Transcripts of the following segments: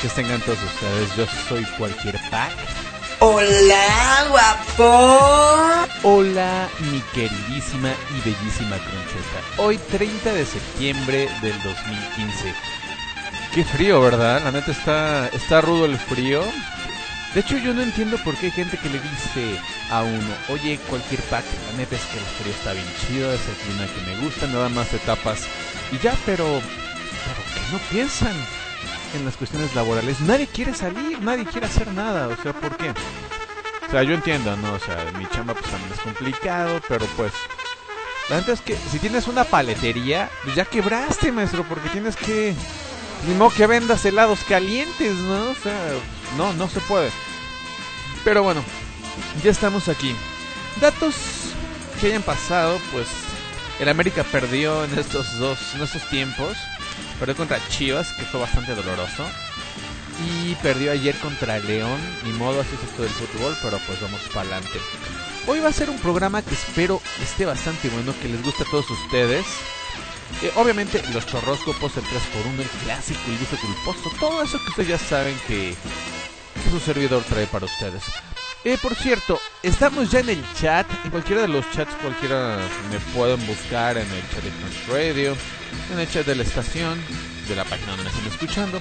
noches tengan todos ustedes. Yo soy cualquier pack. Hola, guapo. Hola, mi queridísima y bellísima Concheta. Hoy 30 de septiembre del 2015. Qué frío, ¿verdad? La neta está, está rudo el frío. De hecho, yo no entiendo por qué hay gente que le dice a uno, oye, cualquier pack, la neta es que el frío está bien chido, es el clima que me gusta, nada más te tapas y ya, pero, pero que no piensan en las cuestiones laborales. Nadie quiere salir, nadie quiere hacer nada, o sea, ¿por qué? O sea, yo entiendo, ¿no? O sea, mi chamba pues también es complicado, pero pues... La neta es que si tienes una paletería, pues ya quebraste, maestro, porque tienes que... Ni modo que vendas helados calientes, ¿no? O sea, no, no se puede. Pero bueno, ya estamos aquí. Datos que hayan pasado, pues el América perdió en estos dos, en estos tiempos. Perdió contra Chivas, que fue bastante doloroso. Y perdió ayer contra León. Ni modo, así es esto del fútbol, pero pues vamos para adelante. Hoy va a ser un programa que espero esté bastante bueno, que les guste a todos ustedes. Eh, obviamente los chorróscopos, el 3x1, el clásico, el gusto culposo, todo eso que ustedes ya saben que su servidor trae para ustedes. Eh, por cierto, estamos ya en el chat, en cualquiera de los chats, cualquiera me pueden buscar en el chat de Fans Radio, en el chat de la estación, de la página donde me están escuchando,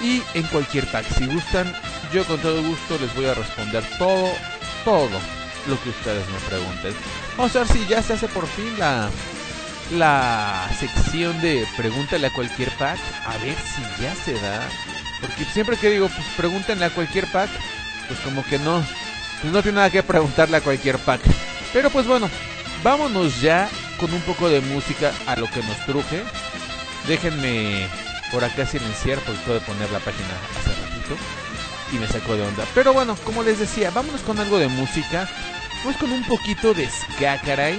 y en cualquier tag. Si gustan, yo con todo gusto les voy a responder todo, todo lo que ustedes me pregunten. Vamos a ver si ya se hace por fin la la sección de pregúntale a cualquier pack. A ver si ya se da. Porque siempre que digo, pues pregúntenle a cualquier pack, pues como que no, no tiene nada que preguntarle a cualquier pack. Pero pues bueno, vámonos ya con un poco de música a lo que nos truje. Déjenme por acá silenciar porque puedo poner la página hace ratito y me sacó de onda. Pero bueno, como les decía, vámonos con algo de música. Vamos con un poquito de ska, caray.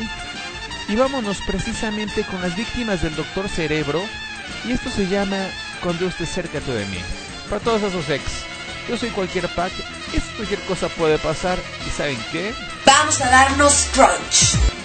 Y vámonos precisamente con las víctimas del Doctor Cerebro. Y esto se llama Cuando esté cerca de mí. Para todos esos ex. Yo soy cualquier pack. Es cualquier cosa puede pasar. ¿Y saben qué? Vamos a darnos crunch.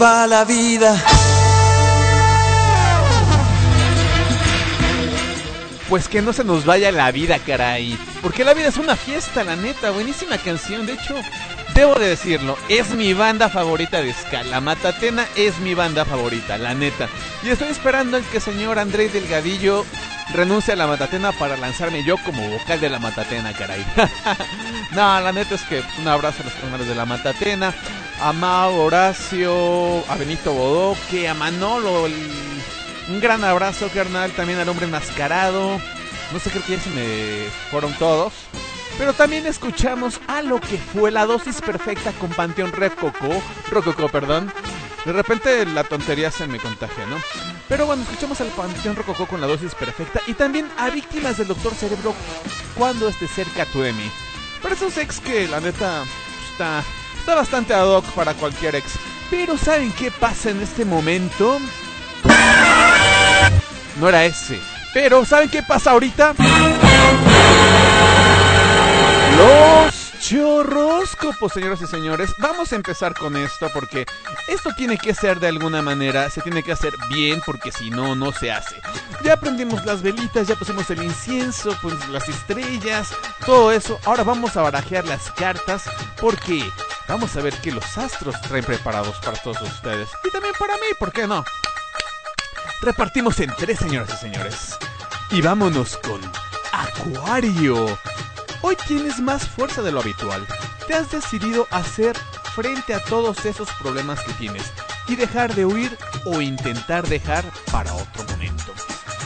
Va la vida. Pues que no se nos vaya la vida, caray. Porque la vida es una fiesta, la neta. Buenísima canción. De hecho, debo de decirlo, es mi banda favorita de ska. La Matatena es mi banda favorita, la neta. Y estoy esperando el que señor André Delgadillo renuncie a la Matatena para lanzarme yo como vocal de la Matatena, caray. no, la neta es que un abrazo a los canales de la Matatena. A Mau, Horacio, a Benito Bodoque, a Manolo, un gran abrazo, carnal, también al hombre enmascarado. No sé, creo que ya se me fueron todos. Pero también escuchamos a lo que fue la dosis perfecta con Panteón Rococó. Rococó, perdón. De repente la tontería se me contagia, ¿no? Pero bueno, escuchamos al Panteón Rococó con la dosis perfecta. Y también a víctimas del Doctor Cerebro cuando esté cerca tu Emi. Pero esos ex que la neta está, está bastante ad hoc para cualquier ex. Pero ¿saben qué pasa en este momento? No era ese. Pero, ¿saben qué pasa ahorita? Los chorróscopos, señoras y señores. Vamos a empezar con esto porque esto tiene que ser de alguna manera, se tiene que hacer bien porque si no, no se hace. Ya prendimos las velitas, ya pusimos el incienso, pues las estrellas, todo eso. Ahora vamos a barajear las cartas porque vamos a ver qué los astros traen preparados para todos ustedes. Y también para mí, ¿por qué no? Repartimos en tres, señoras y señores. Y vámonos con Acuario. Hoy tienes más fuerza de lo habitual. Te has decidido hacer frente a todos esos problemas que tienes y dejar de huir o intentar dejar para otro momento.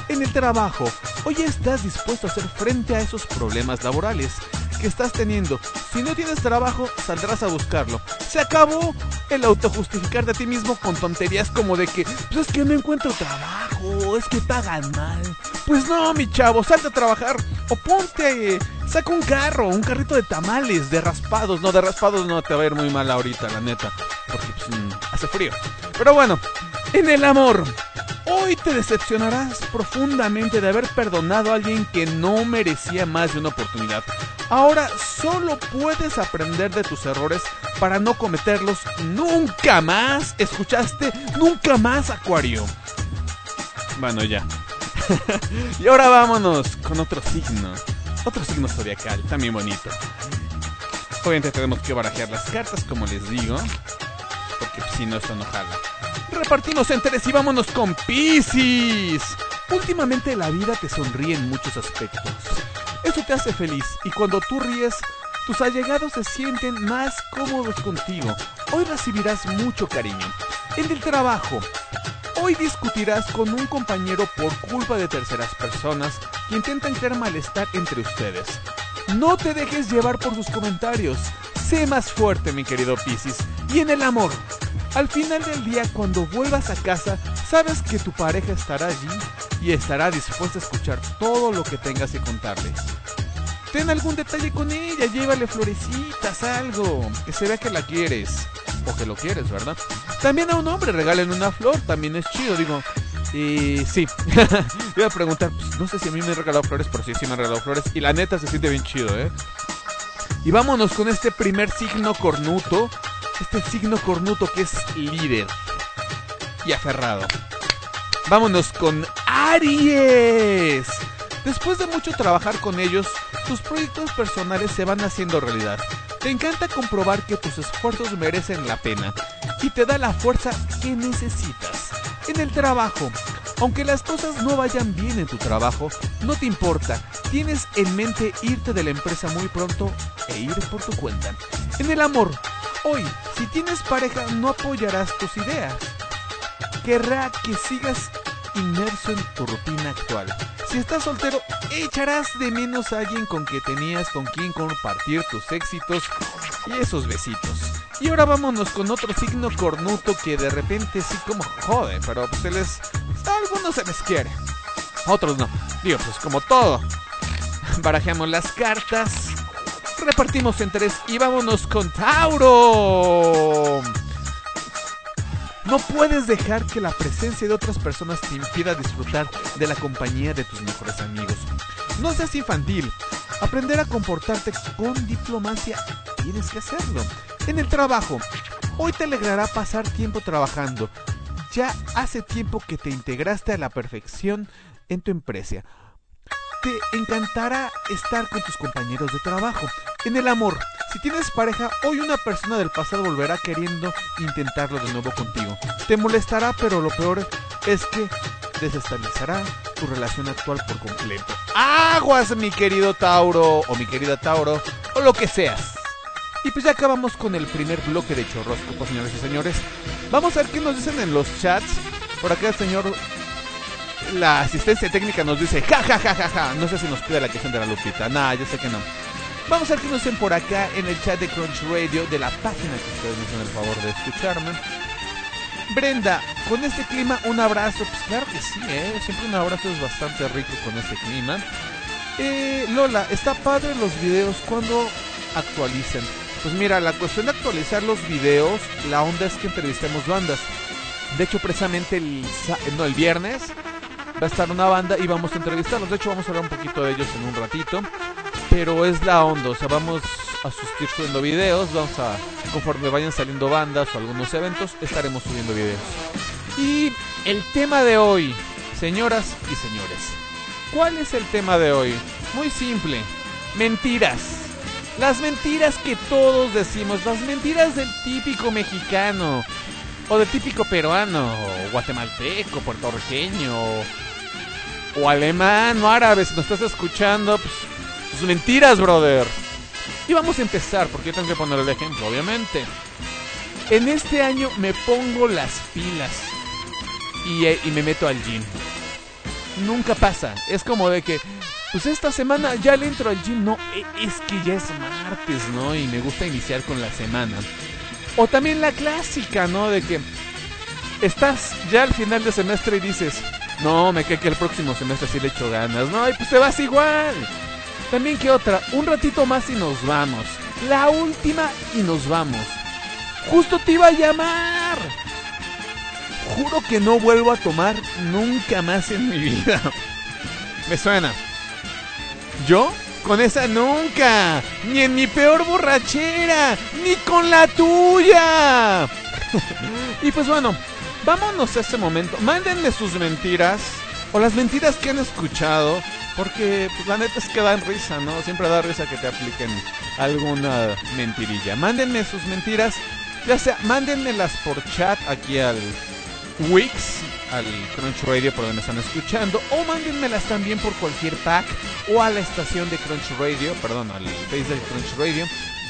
En el trabajo, hoy estás dispuesto a hacer frente a esos problemas laborales que estás teniendo. Si no tienes trabajo, saldrás a buscarlo. Se acabó el autojustificarte a ti mismo con tonterías como de que, pues es que no encuentro trabajo, es que pagan mal. Pues no, mi chavo, salte a trabajar o ponte, saca un carro, un carrito de tamales, de raspados. No, de raspados no te va a ir muy mal ahorita, la neta, porque pues, mm, hace frío. Pero bueno, en el amor. Hoy te decepcionarás profundamente de haber perdonado a alguien que no merecía más de una oportunidad. Ahora solo puedes aprender de tus errores para no cometerlos nunca más. ¿Escuchaste? Nunca más, Acuario. Bueno, ya. y ahora vámonos con otro signo. Otro signo zodiacal, también bonito. Obviamente tenemos que barajear las cartas, como les digo. Porque si no, esto no jala. Repartimos en tres y vámonos con Pisces. Últimamente la vida te sonríe en muchos aspectos. Eso te hace feliz y cuando tú ríes, tus allegados se sienten más cómodos contigo. Hoy recibirás mucho cariño. En el trabajo, hoy discutirás con un compañero por culpa de terceras personas que intentan crear malestar entre ustedes. No te dejes llevar por sus comentarios. Sé más fuerte, mi querido Piscis. Y en el amor, al final del día, cuando vuelvas a casa, sabes que tu pareja estará allí y estará dispuesta a escuchar todo lo que tengas que contarle. Ten algún detalle con ella, llévale florecitas, algo, que se vea que la quieres. O que lo quieres, ¿verdad? También a un hombre regalen una flor, también es chido, digo. Y sí, iba a preguntar, pues, no sé si a mí me han regalado flores, pero sí, sí me han regalado flores. Y la neta se siente bien chido, ¿eh? Y vámonos con este primer signo cornuto. Este signo cornuto que es líder y aferrado. Vámonos con Aries. Después de mucho trabajar con ellos, tus proyectos personales se van haciendo realidad. Te encanta comprobar que tus esfuerzos merecen la pena y te da la fuerza que necesitas. En el trabajo, aunque las cosas no vayan bien en tu trabajo, no te importa. Tienes en mente irte de la empresa muy pronto e ir por tu cuenta. En el amor, hoy, si tienes pareja, no apoyarás tus ideas. Querrá que sigas inmerso en tu rutina actual. Si estás soltero, echarás de menos a alguien con que tenías con quien compartir tus éxitos y esos besitos. Y ahora vámonos con otro signo cornuto que de repente sí como jode, pero pues se les... Algunos se les quiere, otros no. Digo, pues como todo. Barajeamos las cartas, repartimos en tres y vámonos con Tauro. No puedes dejar que la presencia de otras personas te impida disfrutar de la compañía de tus mejores amigos. No seas infantil. Aprender a comportarte con diplomacia tienes que hacerlo. En el trabajo, Hoy te alegrará pasar tiempo trabajando. Ya hace tiempo que te integraste a la perfección en tu empresa. Te encantará estar con tus compañeros de trabajo. En el amor, si tienes pareja, hoy una persona del pasado volverá queriendo intentarlo de nuevo contigo. Te molestará, pero lo peor es que desestabilizará tu relación actual por completo. Aguas, mi querido Tauro, o mi querida Tauro, o lo que seas. Y pues ya acabamos con el primer bloque de chorroscopos, señores y señores. Vamos a ver qué nos dicen en los chats. Por acá el señor... La asistencia técnica nos dice, ja, ja, ja, ja, ja. No sé si nos pide la canción de la Lupita. Nah, yo sé que no. Vamos a ver qué nos dicen por acá en el chat de Crunch Radio, de la página que ustedes me hacen el favor de escucharme. Brenda, con este clima un abrazo. Pues claro que sí, ¿eh? Siempre un abrazo es bastante rico con este clima. Eh, Lola, está padre los videos cuando actualicen. Pues mira, la cuestión de actualizar los videos, la onda es que entrevistemos bandas. De hecho, precisamente el, no, el viernes va a estar una banda y vamos a entrevistarlos. De hecho, vamos a hablar un poquito de ellos en un ratito. Pero es la onda, o sea, vamos a suscribir subiendo videos, vamos a, conforme vayan saliendo bandas o algunos eventos, estaremos subiendo videos. Y el tema de hoy, señoras y señores, ¿cuál es el tema de hoy? Muy simple, mentiras. Las mentiras que todos decimos, las mentiras del típico mexicano, o del típico peruano, o guatemalteco, puertorriqueño, o, alemán, o árabe, si nos estás escuchando, pues, tus mentiras, brother. Y vamos a empezar, porque yo tengo que poner el ejemplo, obviamente. En este año me pongo las pilas y, y me meto al gym. Nunca pasa. Es como de que, pues esta semana ya le entro al gym. No, e- es que ya es martes, ¿no? Y me gusta iniciar con la semana. O también la clásica, ¿no? De que estás ya al final de semestre y dices, no, me cae que el próximo semestre sí le echo ganas, ¿no? Y pues te vas igual. También que otra, un ratito más y nos vamos. La última y nos vamos. Justo te iba a llamar. Juro que no vuelvo a tomar nunca más en mi vida. Me suena. ¿Yo? Con esa nunca. Ni en mi peor borrachera. Ni con la tuya. y pues bueno, vámonos a este momento. Mándenme sus mentiras. O las mentiras que han escuchado. Porque pues, la neta es que dan risa, ¿no? Siempre da risa que te apliquen alguna mentirilla. Mándenme sus mentiras. Ya sea, mándenmelas por chat aquí al Wix, al Crunch Radio por donde me están escuchando, o mándenmelas también por cualquier pack o a la estación de Crunch Radio, perdón, al Face del Crunch Radio.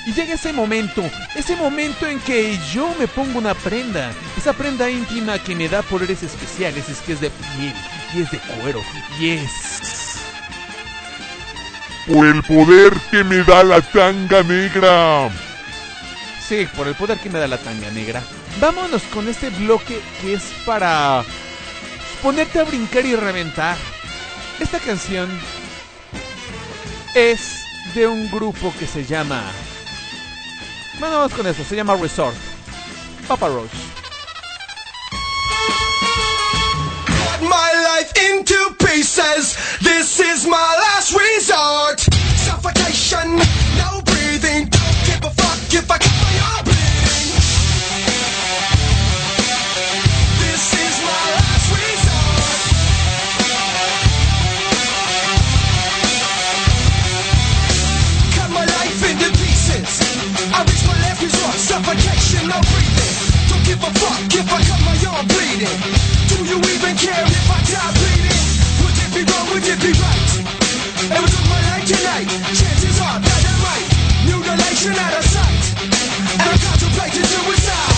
Y llega ese momento, ese momento en que yo me pongo una prenda, esa prenda íntima que me da poderes especiales, es que es de piel, y es de cuero, y es... Por el poder que me da la tanga negra. Sí, por el poder que me da la tanga negra. Vámonos con este bloque que es para ponerte a brincar y reventar. Esta canción es de un grupo que se llama... Bueno, vamos con eso, se llama Resort. Papa Roach. cut my life into pieces. This is my last resort. Suffocation, no breathing. Don't give a fuck if I cut my arm bleeding. This is my I reach my left resort, suffocation, no breathing. Don't give a fuck if I cut my arm bleeding. Do you even care if I die bleeding? Would it be wrong? Would it be right? It was on my life tonight. Chances are that I'm. Mutilation out of sight, and I'm contemplating suicide.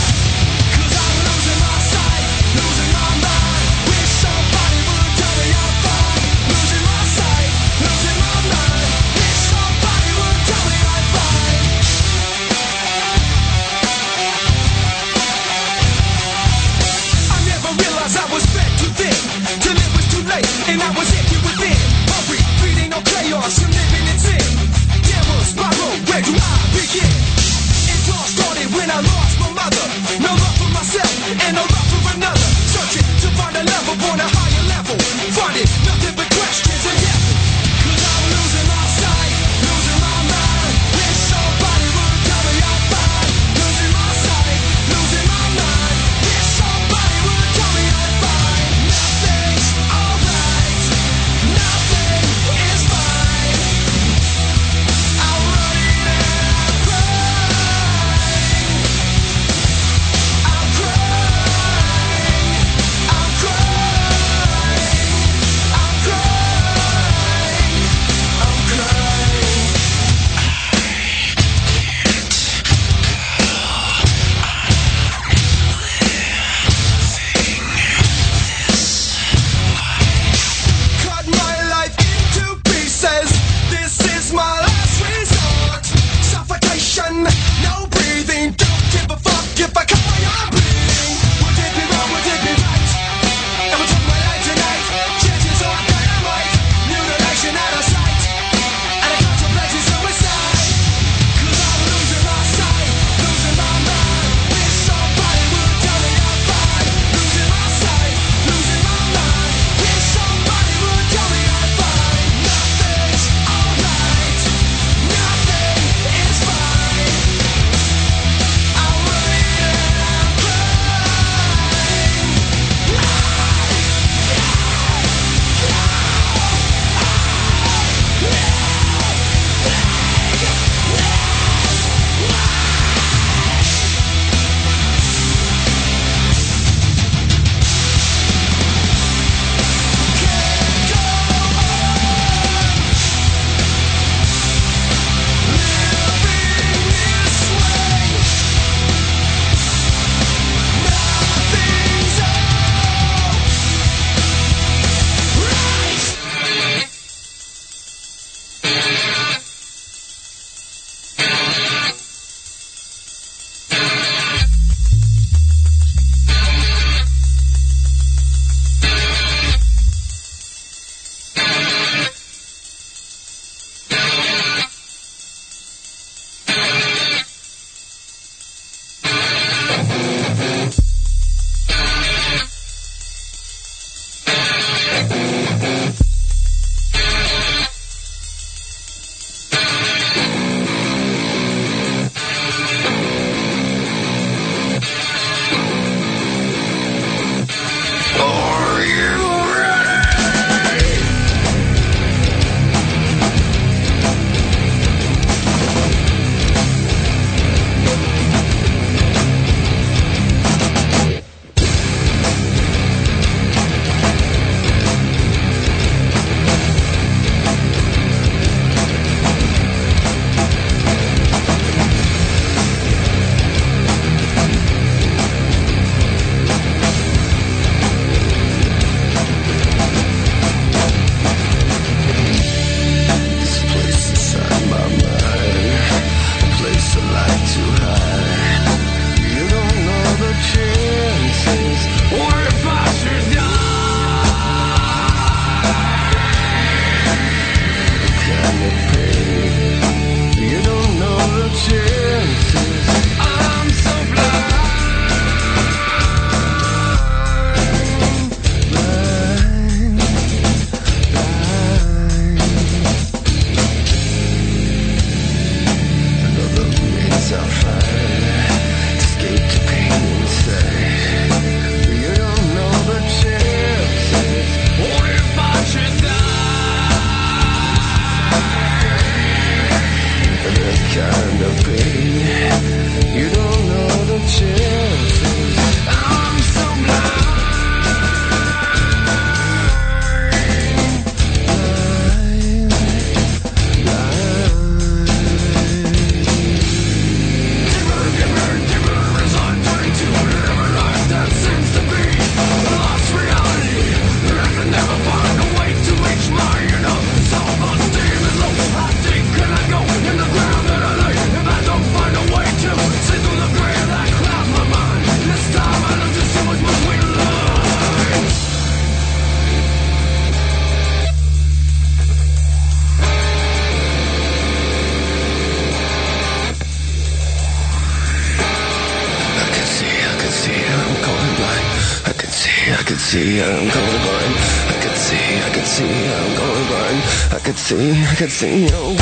could see you.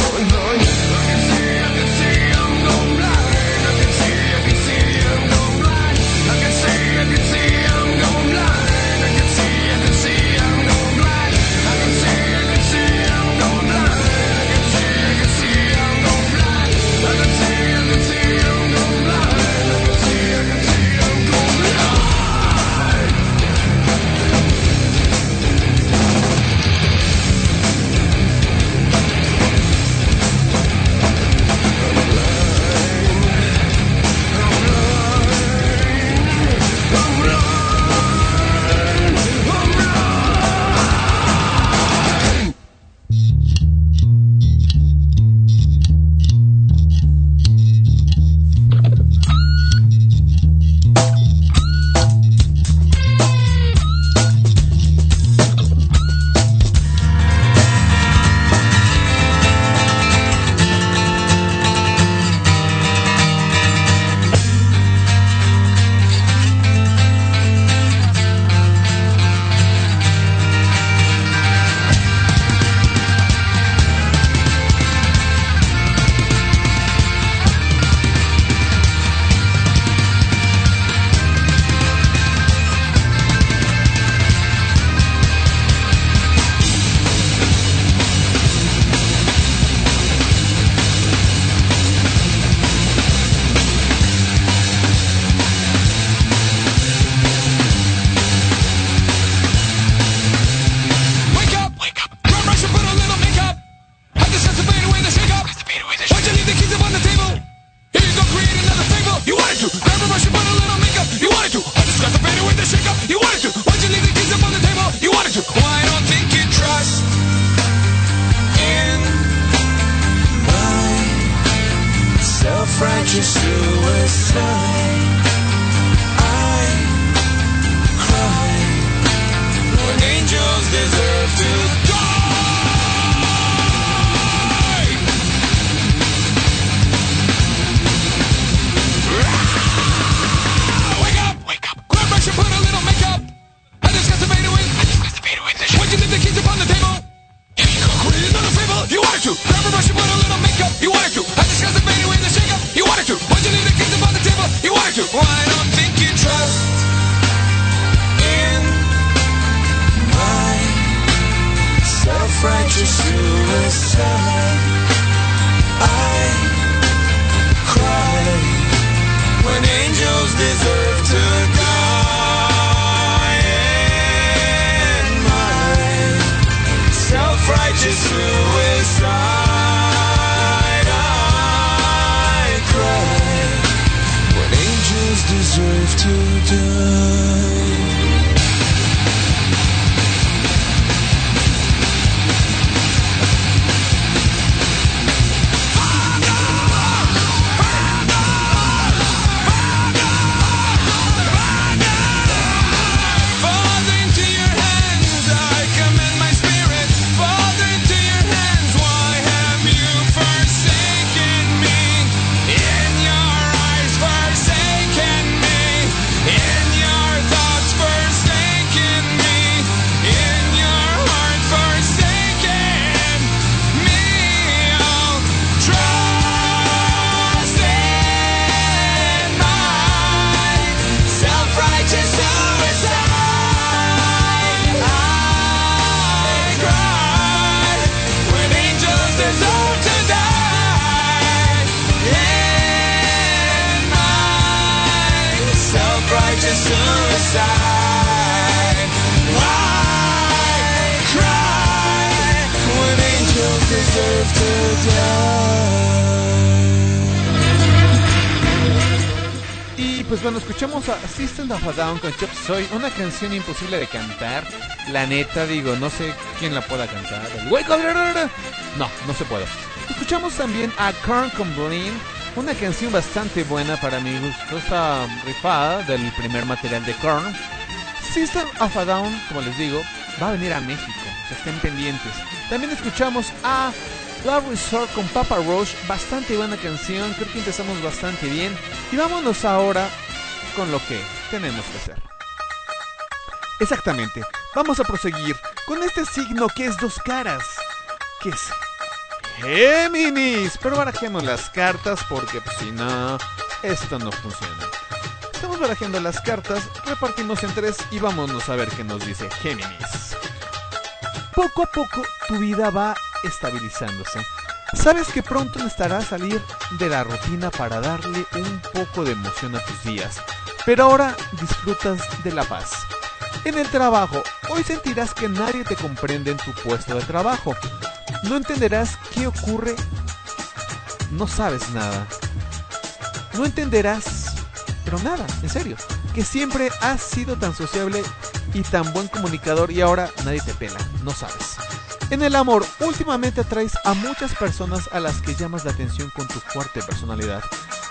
System of a Down con Chop Soy, una canción imposible de cantar. La neta, digo, no sé quién la pueda cantar. No, no se puede. Escuchamos también a Kern con Blin, una canción bastante buena para mi gusto. Está rifada del primer material de Korn. System of a Down, como les digo, va a venir a México. Se estén pendientes. También escuchamos a Love Resort con Papa Roach, bastante buena canción, creo que empezamos bastante bien. Y vámonos ahora con lo que tenemos que hacer. Exactamente, vamos a proseguir con este signo que es dos caras, que es Géminis. Pero barajemos las cartas porque pues, si no, esto no funciona. Estamos barajando las cartas, repartimos en tres y vámonos a ver qué nos dice Géminis. Poco a poco tu vida va estabilizándose. Sabes que pronto estará a salir de la rutina para darle un poco de emoción a tus días pero ahora disfrutas de la paz. En el trabajo, hoy sentirás que nadie te comprende en tu puesto de trabajo. No entenderás qué ocurre. No sabes nada. No entenderás, pero nada, en serio, que siempre has sido tan sociable y tan buen comunicador y ahora nadie te pela, no sabes. En el amor, últimamente atraes a muchas personas a las que llamas la atención con tu fuerte personalidad.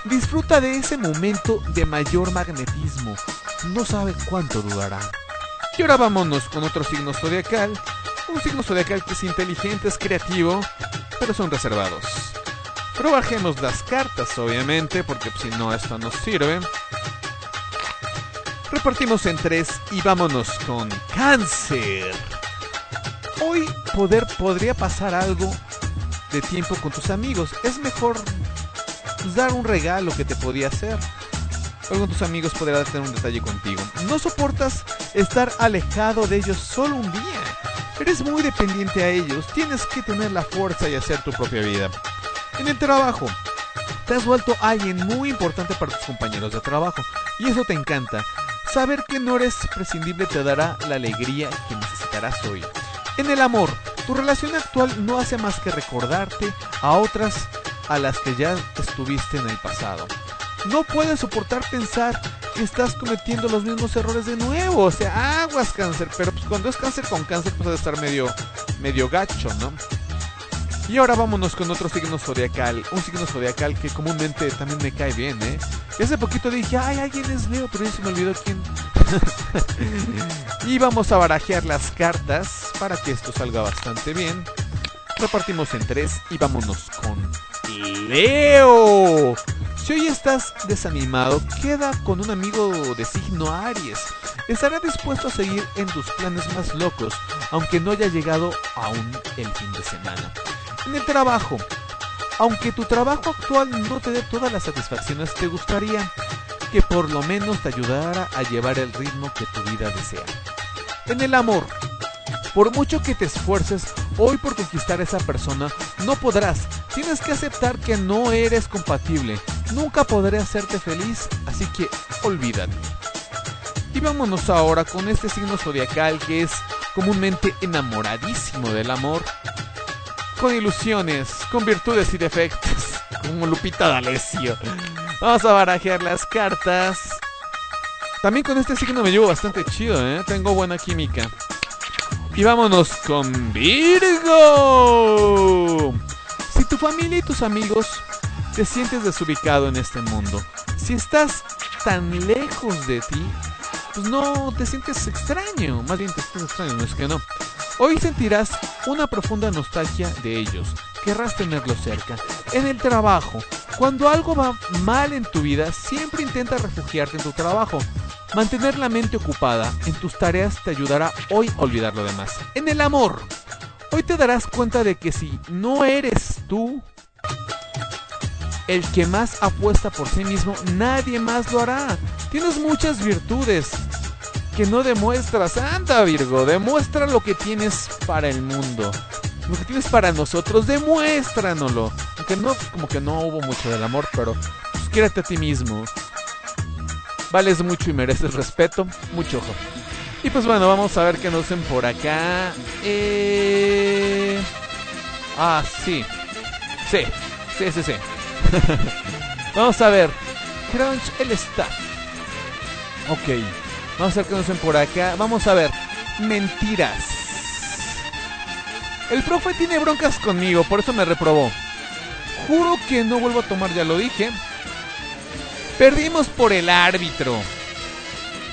Disfruta de ese momento de mayor magnetismo. No sabe cuánto durará. Y ahora vámonos con otro signo zodiacal. Un signo zodiacal que es inteligente, es creativo, pero son reservados. Pero bajemos las cartas, obviamente, porque si no esto no sirve. Repartimos en tres y vámonos con cáncer. Hoy poder podría pasar algo de tiempo con tus amigos. Es mejor pues, dar un regalo que te podía hacer. Hoy con tus amigos podrá tener un detalle contigo. No soportas estar alejado de ellos solo un día. Eres muy dependiente a ellos. Tienes que tener la fuerza y hacer tu propia vida. En el trabajo, te has vuelto alguien muy importante para tus compañeros de trabajo. Y eso te encanta. Saber que no eres prescindible te dará la alegría que necesitarás hoy. En el amor, tu relación actual no hace más que recordarte a otras a las que ya estuviste en el pasado. No puedes soportar pensar que estás cometiendo los mismos errores de nuevo. O sea, aguas cáncer. Pero pues cuando es cáncer con cáncer, pues debe estar medio, medio gacho, ¿no? Y ahora vámonos con otro signo zodiacal. Un signo zodiacal que comúnmente también me cae bien, ¿eh? Y hace poquito dije, ay, alguien es Leo, pero ya se me olvidó quién. y vamos a barajear las cartas para que esto salga bastante bien. Repartimos en tres y vámonos con Leo. Si hoy estás desanimado, queda con un amigo de signo Aries. Estará dispuesto a seguir en tus planes más locos, aunque no haya llegado aún el fin de semana. En el trabajo, aunque tu trabajo actual no te dé todas las satisfacciones, te gustaría que por lo menos te ayudara a llevar el ritmo que tu vida desea. En el amor, por mucho que te esfuerces hoy por conquistar a esa persona, no podrás. Tienes que aceptar que no eres compatible. Nunca podré hacerte feliz, así que olvídate. Y vámonos ahora con este signo zodiacal que es comúnmente enamoradísimo del amor, con ilusiones, con virtudes y defectos, como Lupita D'Alessio. Vamos a barajear las cartas. También con este signo me llevo bastante chido, ¿eh? Tengo buena química. Y vámonos con Virgo. Si tu familia y tus amigos te sientes desubicado en este mundo, si estás tan lejos de ti, pues no te sientes extraño, más bien te sientes extraño, no es que no. Hoy sentirás una profunda nostalgia de ellos, querrás tenerlos cerca. En el trabajo, cuando algo va mal en tu vida, siempre intenta refugiarte en tu trabajo. Mantener la mente ocupada en tus tareas te ayudará hoy a olvidar lo demás. En el amor, hoy te darás cuenta de que si no eres tú el que más apuesta por sí mismo, nadie más lo hará. Tienes muchas virtudes que no demuestras. Anda, Virgo, demuestra lo que tienes para el mundo. Lo que tienes para nosotros, demuéstranoslo. Aunque no, como que no hubo mucho del amor, pero pues, quiérete a ti mismo. Vales mucho y mereces respeto. Mucho ojo. Y pues bueno, vamos a ver qué nos hacen por acá. Eh... Ah, sí. Sí, sí, sí, sí. vamos a ver. Crunch el staff. Ok. Vamos a ver qué nos hacen por acá. Vamos a ver. Mentiras. El profe tiene broncas conmigo, por eso me reprobó. Juro que no vuelvo a tomar, ya lo dije. Perdimos por el árbitro.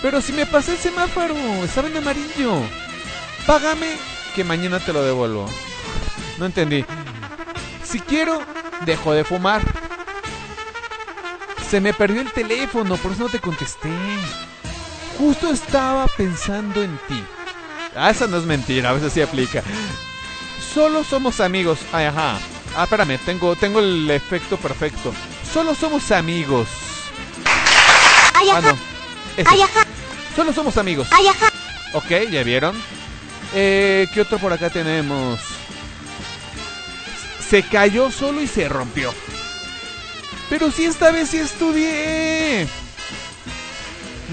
Pero si me pasé el semáforo, estaba en amarillo. Págame que mañana te lo devuelvo. No entendí. Si quiero, dejo de fumar. Se me perdió el teléfono, por eso no te contesté. Justo estaba pensando en ti. Ah, esa no es mentira, a veces sí aplica. Solo somos amigos. Ay, ajá. Ah, espérame, tengo, tengo el efecto perfecto. Solo somos amigos. Ah, no. Ese. Solo somos amigos. Ok, ¿ya vieron? Eh, ¿Qué otro por acá tenemos? Se cayó solo y se rompió. Pero si esta vez sí estudié.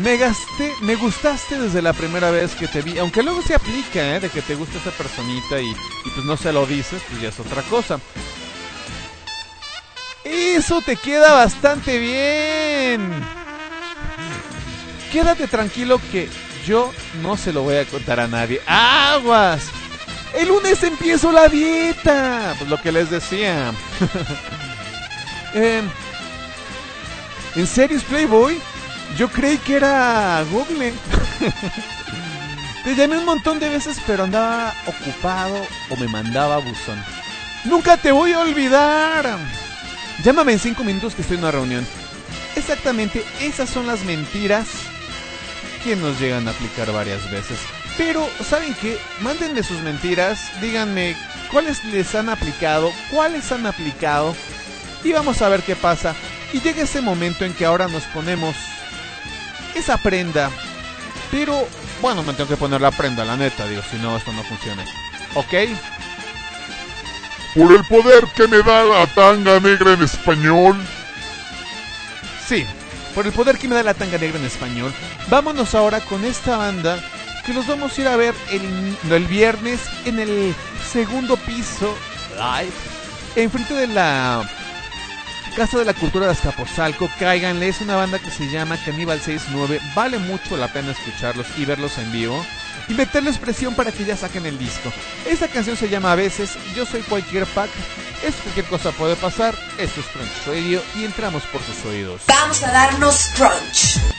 Me gasté, me gustaste desde la primera vez que te vi, aunque luego se aplica, ¿eh? De que te gusta esa personita y, y pues no se lo dices, pues ya es otra cosa. Eso te queda bastante bien. Quédate tranquilo que yo no se lo voy a contar a nadie. ¡Aguas! El lunes empiezo la dieta. Pues lo que les decía. Em, ¿En serio, Playboy? Yo creí que era Google. Te llamé un montón de veces, pero andaba ocupado o me mandaba buzón. Nunca te voy a olvidar. Llámame en cinco minutos que estoy en una reunión. Exactamente, esas son las mentiras que nos llegan a aplicar varias veces. Pero, ¿saben qué? Mándenme sus mentiras, díganme cuáles les han aplicado, cuáles han aplicado, y vamos a ver qué pasa. Y llega ese momento en que ahora nos ponemos esa prenda. Pero, bueno, me tengo que poner la prenda, la neta, digo, si no, esto no funciona. ¿Ok? Por el poder que me da la tanga negra en español. Sí, por el poder que me da la tanga negra en español. Vámonos ahora con esta banda que los vamos a ir a ver el, viernes en el segundo piso live. Enfrente de la Casa de la Cultura de Azcapotzalco. Cáiganle, es una banda que se llama Caníbal 69. Vale mucho la pena escucharlos y verlos en vivo. Y meterles presión para que ya saquen el disco. Esta canción se llama A veces, yo soy cualquier pack. Es cualquier cosa puede pasar. Esto es Crunch Radio y entramos por sus oídos. Vamos a darnos crunch.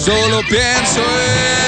Solo pienso en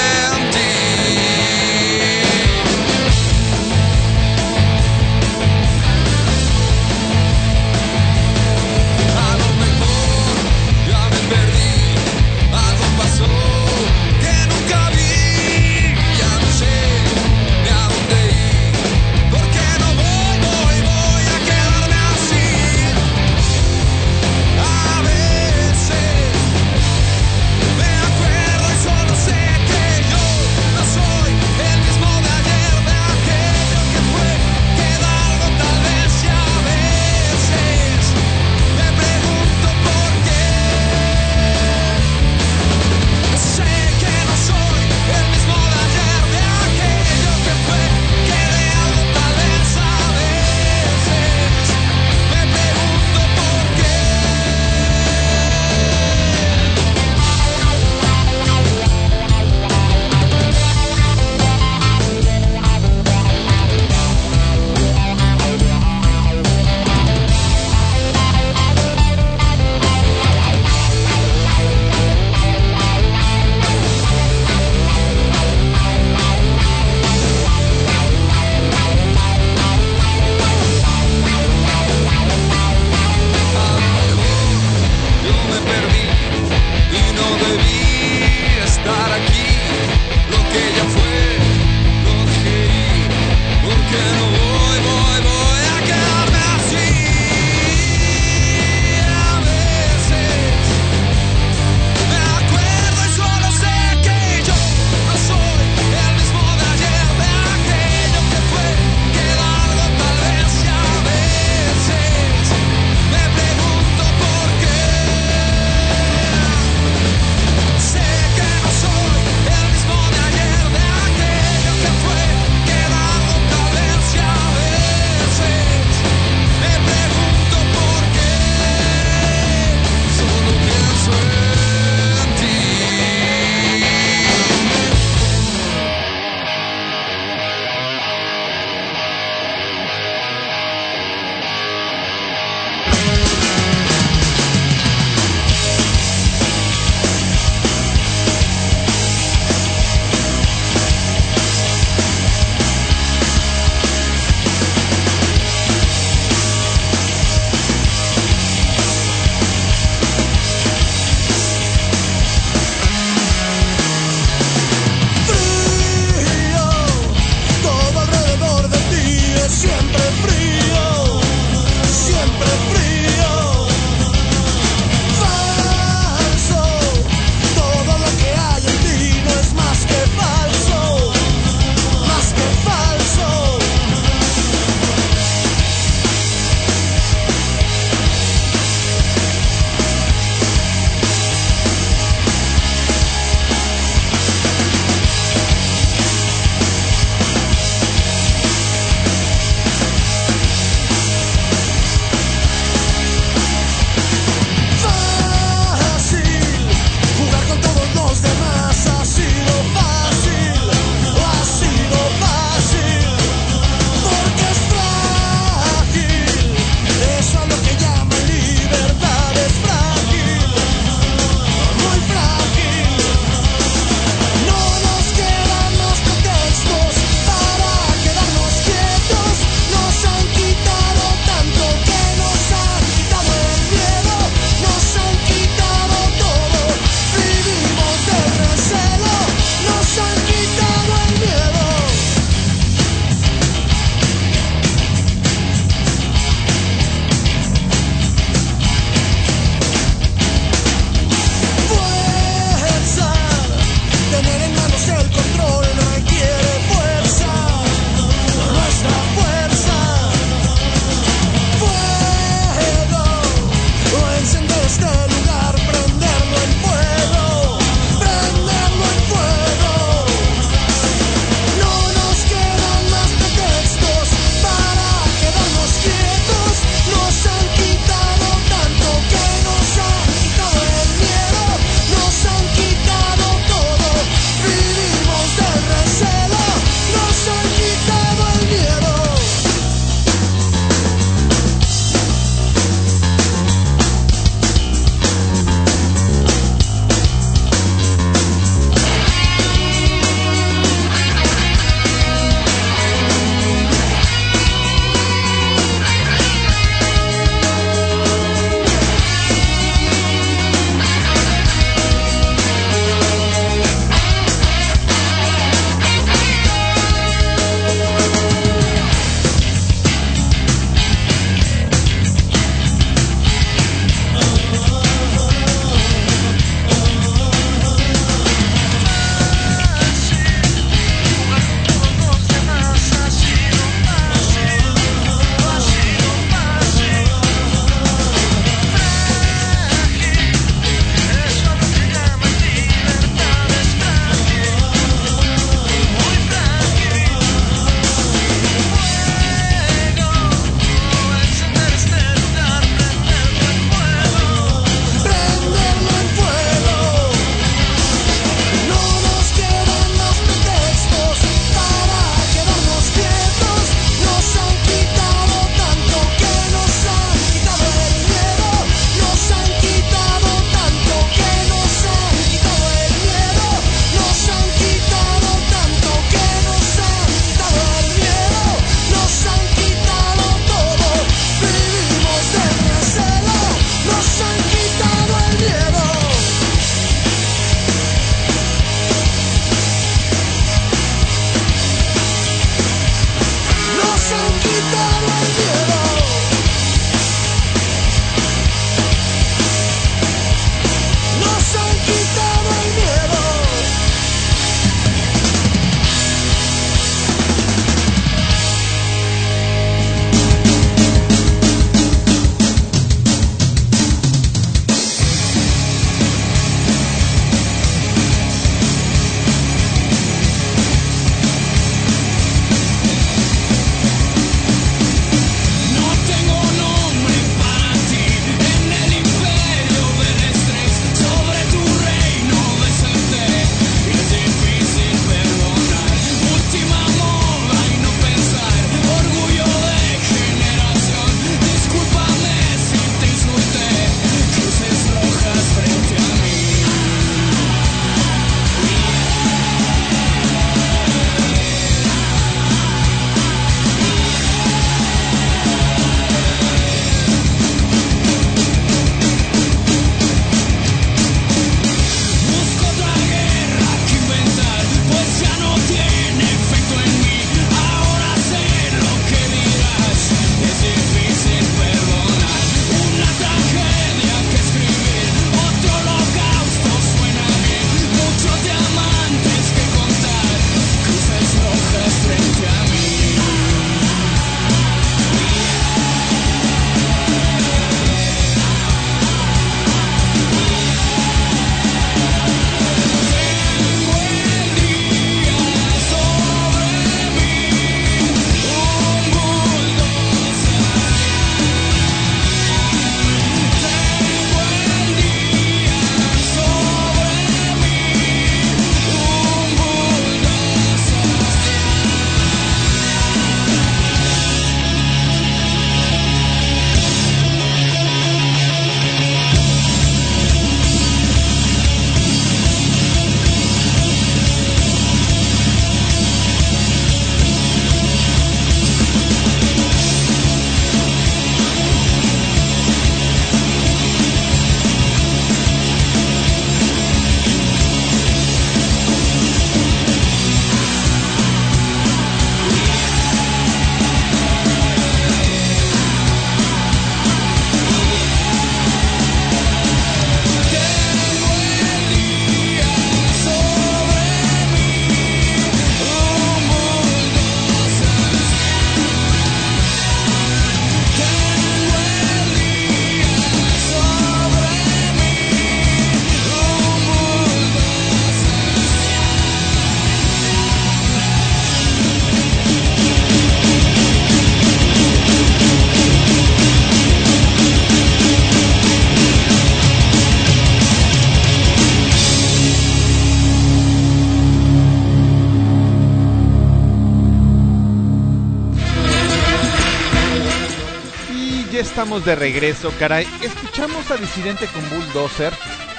de regreso, caray. Escuchamos a Disidente con Bulldozer.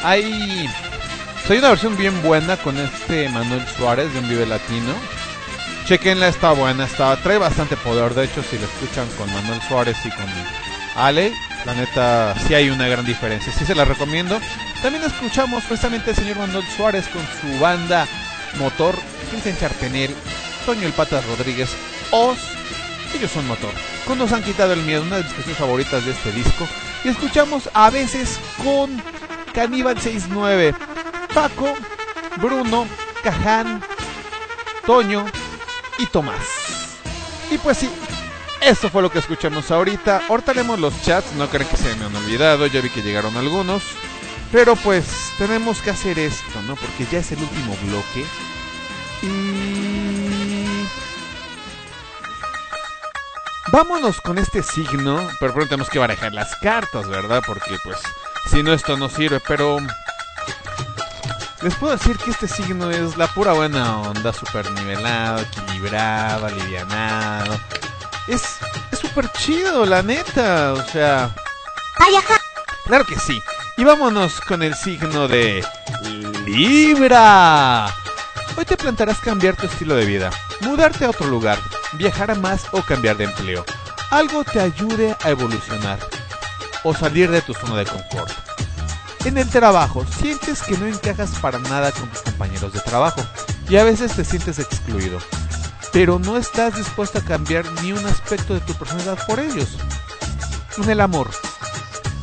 Hay, hay una versión bien buena con este Manuel Suárez de un Vive Latino. Chequenla, está buena, está, trae bastante poder. De hecho, si la escuchan con Manuel Suárez y con Ale, la neta, sí hay una gran diferencia. Sí se la recomiendo. También escuchamos precisamente al señor Manuel Suárez con su banda Motor, Vincent Charpenel, Toño el Patas Rodríguez, Oz. Ellos son Motor. Con Nos han quitado el miedo, una de mis canciones favoritas de este disco. Y escuchamos a veces con Caníbal 69, Paco, Bruno, Caján, Toño y Tomás. Y pues sí, eso fue lo que escuchamos ahorita. Haremos los chats, no creen que se me han olvidado, ya vi que llegaron algunos. Pero pues tenemos que hacer esto, ¿no? Porque ya es el último bloque. Y... Vámonos con este signo, pero primero tenemos que barajar las cartas, ¿verdad? Porque pues si no esto no sirve, pero... Les puedo decir que este signo es la pura buena onda, super nivelado, equilibrado, alivianado. Es es súper chido, la neta, o sea... Claro que sí. Y vámonos con el signo de Libra. Hoy te plantarás cambiar tu estilo de vida, mudarte a otro lugar, viajar más o cambiar de empleo. Algo te ayude a evolucionar o salir de tu zona de confort. En el trabajo, sientes que no encajas para nada con tus compañeros de trabajo y a veces te sientes excluido, pero no estás dispuesto a cambiar ni un aspecto de tu personalidad por ellos. En el amor,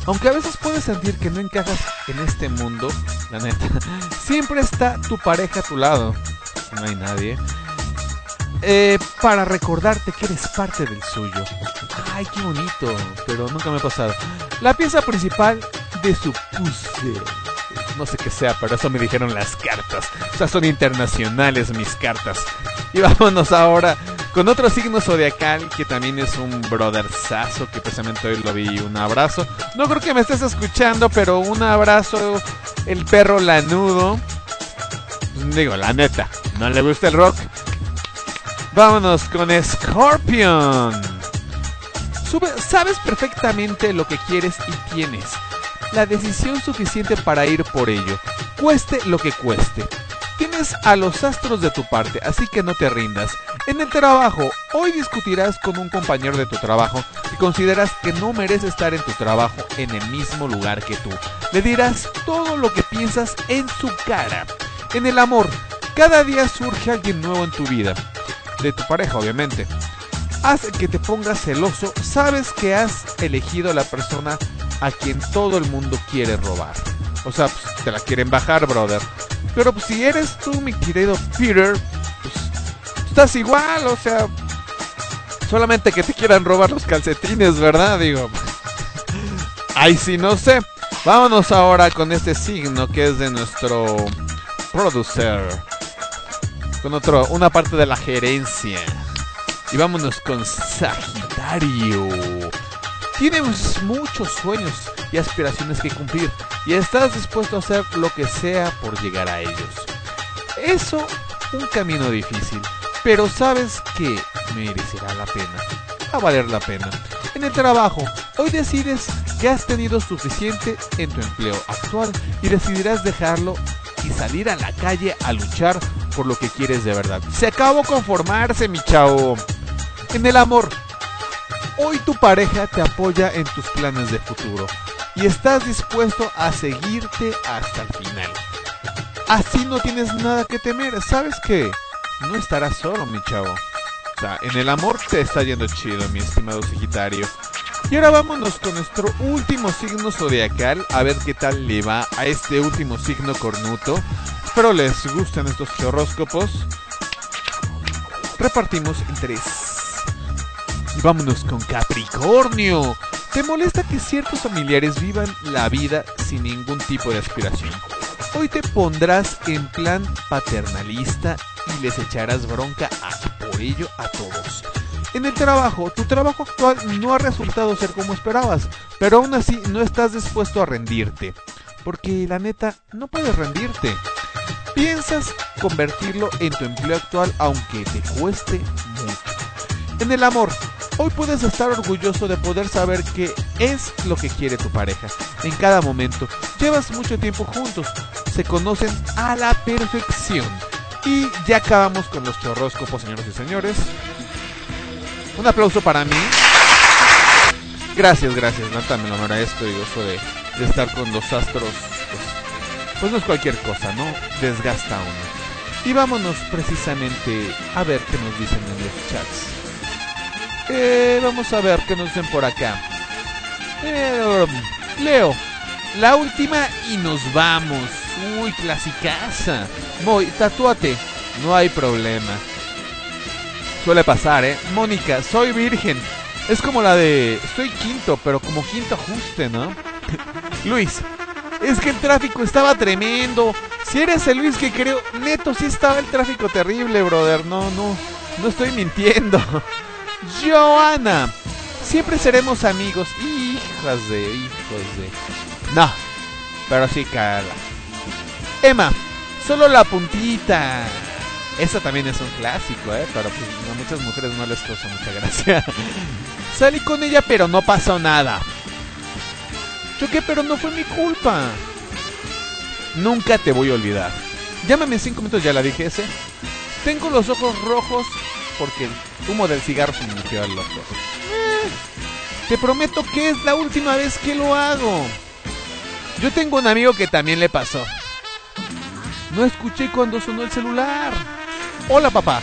aunque a veces puedes sentir que no encajas en este mundo, la neta, siempre está tu pareja a tu lado, no hay nadie, eh, para recordarte que eres parte del suyo. Ay, qué bonito, pero nunca me ha pasado. La pieza principal de su puzzle. No sé qué sea, pero eso me dijeron las cartas. O sea, son internacionales mis cartas. Y vámonos ahora con otro signo zodiacal que también es un brotherzazo que precisamente hoy lo vi. Un abrazo. No creo que me estés escuchando, pero un abrazo. El perro lanudo. Digo, la neta, no le gusta el rock. Vámonos con Scorpion. Sabes perfectamente lo que quieres y tienes la decisión suficiente para ir por ello, cueste lo que cueste. Tienes a los astros de tu parte, así que no te rindas. En el trabajo, hoy discutirás con un compañero de tu trabajo y consideras que no merece estar en tu trabajo en el mismo lugar que tú. Le dirás todo lo que piensas en su cara. En el amor, cada día surge alguien nuevo en tu vida. De tu pareja, obviamente hace que te pongas celoso, sabes que has elegido a la persona a quien todo el mundo quiere robar. O sea, pues, te la quieren bajar, brother. Pero pues, si eres tú, mi querido Peter, pues estás igual, o sea, solamente que te quieran robar los calcetines, ¿verdad? Digo, ay, sí, no sé. Vámonos ahora con este signo que es de nuestro producer. Con otro, una parte de la gerencia. Y vámonos con Sagitario. Tienes muchos sueños y aspiraciones que cumplir y estás dispuesto a hacer lo que sea por llegar a ellos. Eso, un camino difícil, pero sabes que merecerá la pena. A valer la pena. En el trabajo, hoy decides que has tenido suficiente en tu empleo actual y decidirás dejarlo y salir a la calle a luchar por lo que quieres de verdad. Se acabó conformarse, mi chavo. En el amor, hoy tu pareja te apoya en tus planes de futuro y estás dispuesto a seguirte hasta el final. Así no tienes nada que temer, ¿sabes qué? No estarás solo, mi chavo. O sea, en el amor te está yendo chido, mi estimado Sagitario. Y ahora vámonos con nuestro último signo zodiacal, a ver qué tal le va a este último signo cornuto. Espero les gusten estos horóscopos. Repartimos en tres. Y vámonos con Capricornio. ¿Te molesta que ciertos familiares vivan la vida sin ningún tipo de aspiración? Hoy te pondrás en plan paternalista y les echarás bronca a, por ello a todos. En el trabajo, tu trabajo actual no ha resultado ser como esperabas, pero aún así no estás dispuesto a rendirte. Porque la neta, no puedes rendirte. Piensas convertirlo en tu empleo actual aunque te cueste mucho. En el amor, Hoy puedes estar orgulloso de poder saber qué es lo que quiere tu pareja en cada momento. Llevas mucho tiempo juntos, se conocen a la perfección. Y ya acabamos con los chorróscopos, señoras y señores. Un aplauso para mí. Gracias, gracias. Nata me lo agradezco y gozo de estar con los astros. Pues, no es cualquier cosa, ¿no? Desgasta uno. Y vámonos precisamente a ver qué nos dicen en los chats. Eh, vamos a ver qué nos dicen por acá. Eh, Leo, la última y nos vamos. Uy, clasicaza. Moy, tatúate. No hay problema. Suele pasar, ¿eh? Mónica, soy virgen. Es como la de... Estoy quinto, pero como quinto ajuste, ¿no? Luis, es que el tráfico estaba tremendo. Si eres el Luis que creo, neto, sí estaba el tráfico terrible, brother. No, no, no estoy mintiendo. Joana, siempre seremos amigos. Hijas de, hijos de. No, pero sí, Carla. Emma, solo la puntita. Esa también es un clásico, ¿eh? Pero pues a muchas mujeres no les causa mucha gracia. Salí con ella, pero no pasó nada. Choqué, pero no fue mi culpa. Nunca te voy a olvidar. Llámame en 5 minutos, ya la dije ese. Tengo los ojos rojos porque el humo del cigarro se me metió al ojo. Eh, te prometo que es la última vez que lo hago. Yo tengo un amigo que también le pasó. No escuché cuando sonó el celular. Hola papá.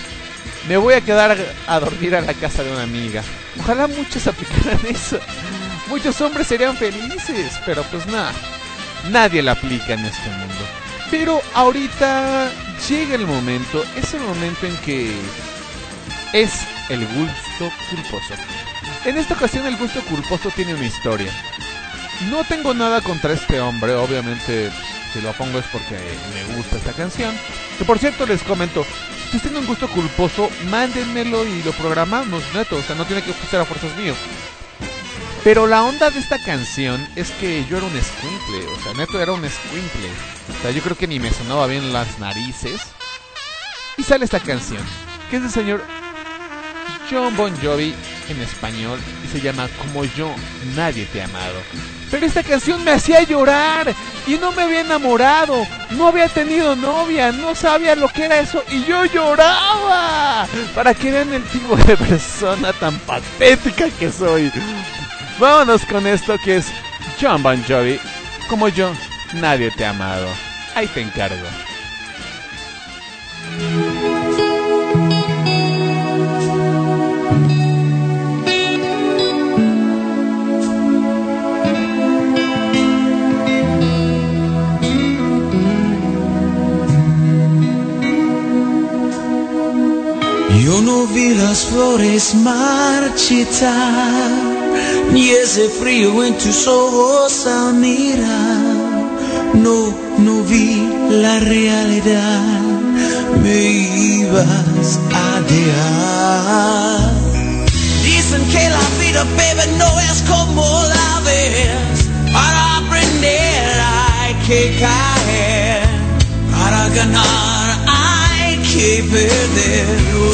Me voy a quedar a dormir a la casa de una amiga. Ojalá muchos aplicaran eso. Muchos hombres serían felices, pero pues nada. Nadie la aplica en este mundo. Pero ahorita llega el momento, es el momento en que es el gusto culposo. En esta ocasión el gusto culposo tiene una historia. No tengo nada contra este hombre, obviamente si lo pongo es porque me gusta esta canción. Que por cierto les comento, si ustedes tienen un gusto culposo, mándenmelo y lo programamos, neto. O sea, no tiene que ser a fuerzas mío. Pero la onda de esta canción es que yo era un squinkle, o sea, neto era un squinkle. O sea, yo creo que ni me sonaba bien las narices. Y sale esta canción, que es del señor John Bon Jovi en español y se llama Como yo, nadie te ha amado. Pero esta canción me hacía llorar y no me había enamorado, no había tenido novia, no sabía lo que era eso y yo lloraba. Para que vean el tipo de persona tan patética que soy. Vámonos con esto que es John Bon Jovi. Como yo, nadie te ha amado. Ahí te encargo. Yo no vi las flores marchitar, ni ese frío en tus ojos al mirar. No, no vi la realidad, me ibas a dejar. Dicen que la vida, baby, no es como la ves. Para aprender hay que caer, para ganar hay que perder. Lo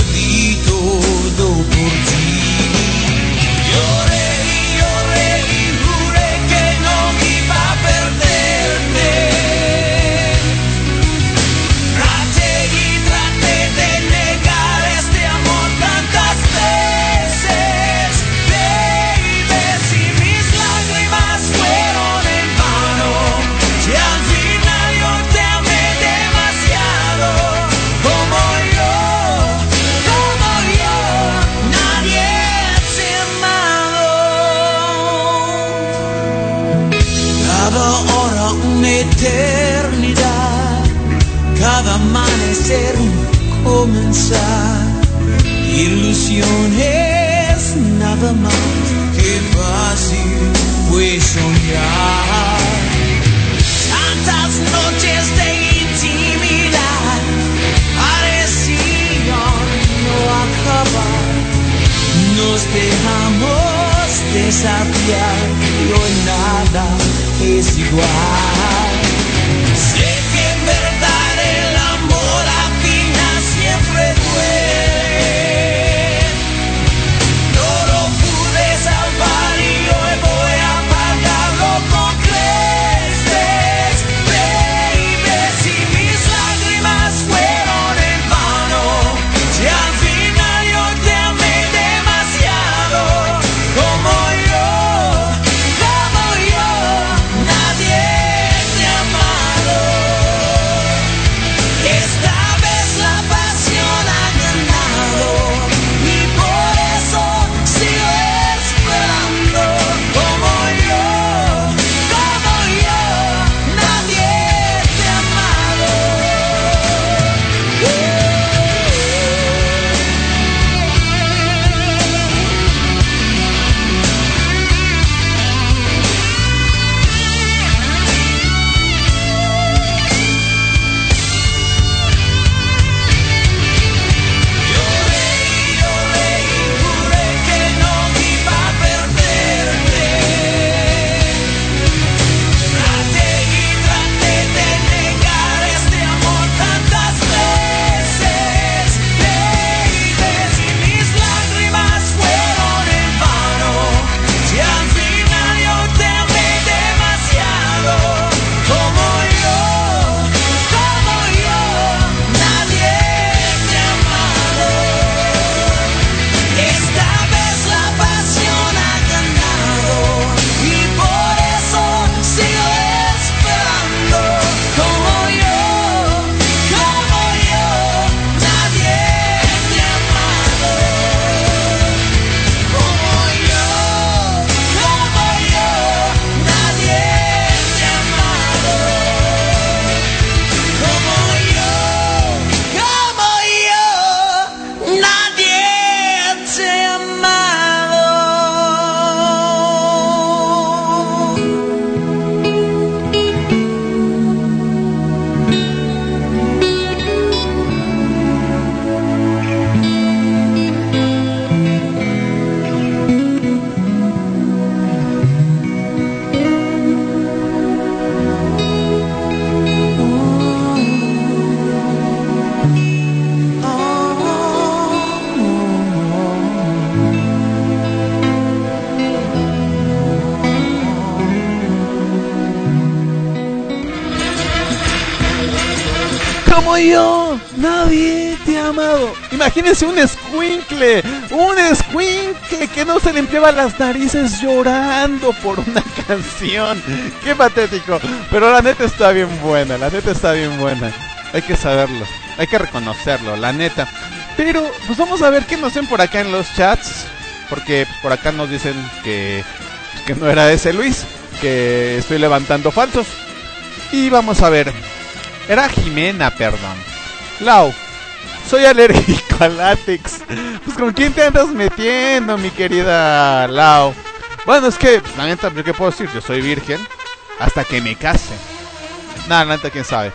eternidad, cada amanecer un comenzar. Ilusiones nada más que fácil fue soñar. Tantas noches de intimidad parecían no acabar. Nos dejamos desafiar y hoy nada es igual. Imagínense un escuincle, un escuincle que no se limpiaba las narices llorando por una canción. Qué patético. Pero la neta está bien buena, la neta está bien buena. Hay que saberlo, hay que reconocerlo, la neta. Pero, pues vamos a ver qué nos ven por acá en los chats. Porque por acá nos dicen que, que no era ese Luis, que estoy levantando falsos. Y vamos a ver. Era Jimena, perdón. Lau, soy alérgico al látex. Pues con quién te andas metiendo, mi querida Lau. Bueno, es que, la neta, ¿yo ¿qué puedo decir? Yo soy virgen hasta que me case. Nada, la neta, quién sabe.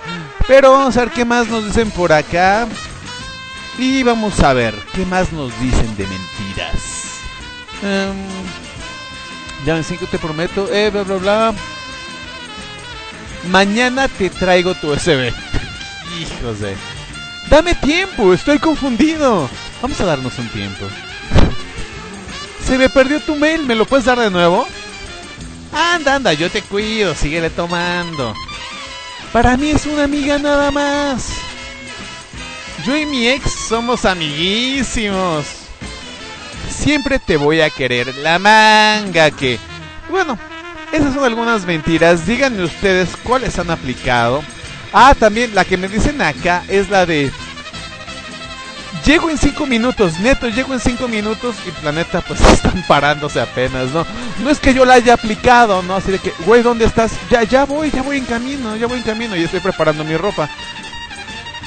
Pero vamos a ver qué más nos dicen por acá. Y vamos a ver qué más nos dicen de mentiras. Em, ya en 5 te prometo. Eh, bla, bla, bla. Mañana te traigo tu USB. Hijos de. Dame tiempo, estoy confundido. Vamos a darnos un tiempo. Se me perdió tu mail, ¿me lo puedes dar de nuevo? Anda, anda, yo te cuido, síguele tomando. Para mí es una amiga nada más. Yo y mi ex somos amiguísimos. Siempre te voy a querer. La manga que... Bueno, esas son algunas mentiras. Díganme ustedes cuáles han aplicado. Ah, también la que me dicen acá es la de... Llego en 5 minutos, neto, llego en 5 minutos y planeta pues están parándose apenas, ¿no? No es que yo la haya aplicado, ¿no? Así de que, güey, ¿dónde estás? Ya, ya voy, ya voy en camino, ya voy en camino y estoy preparando mi ropa.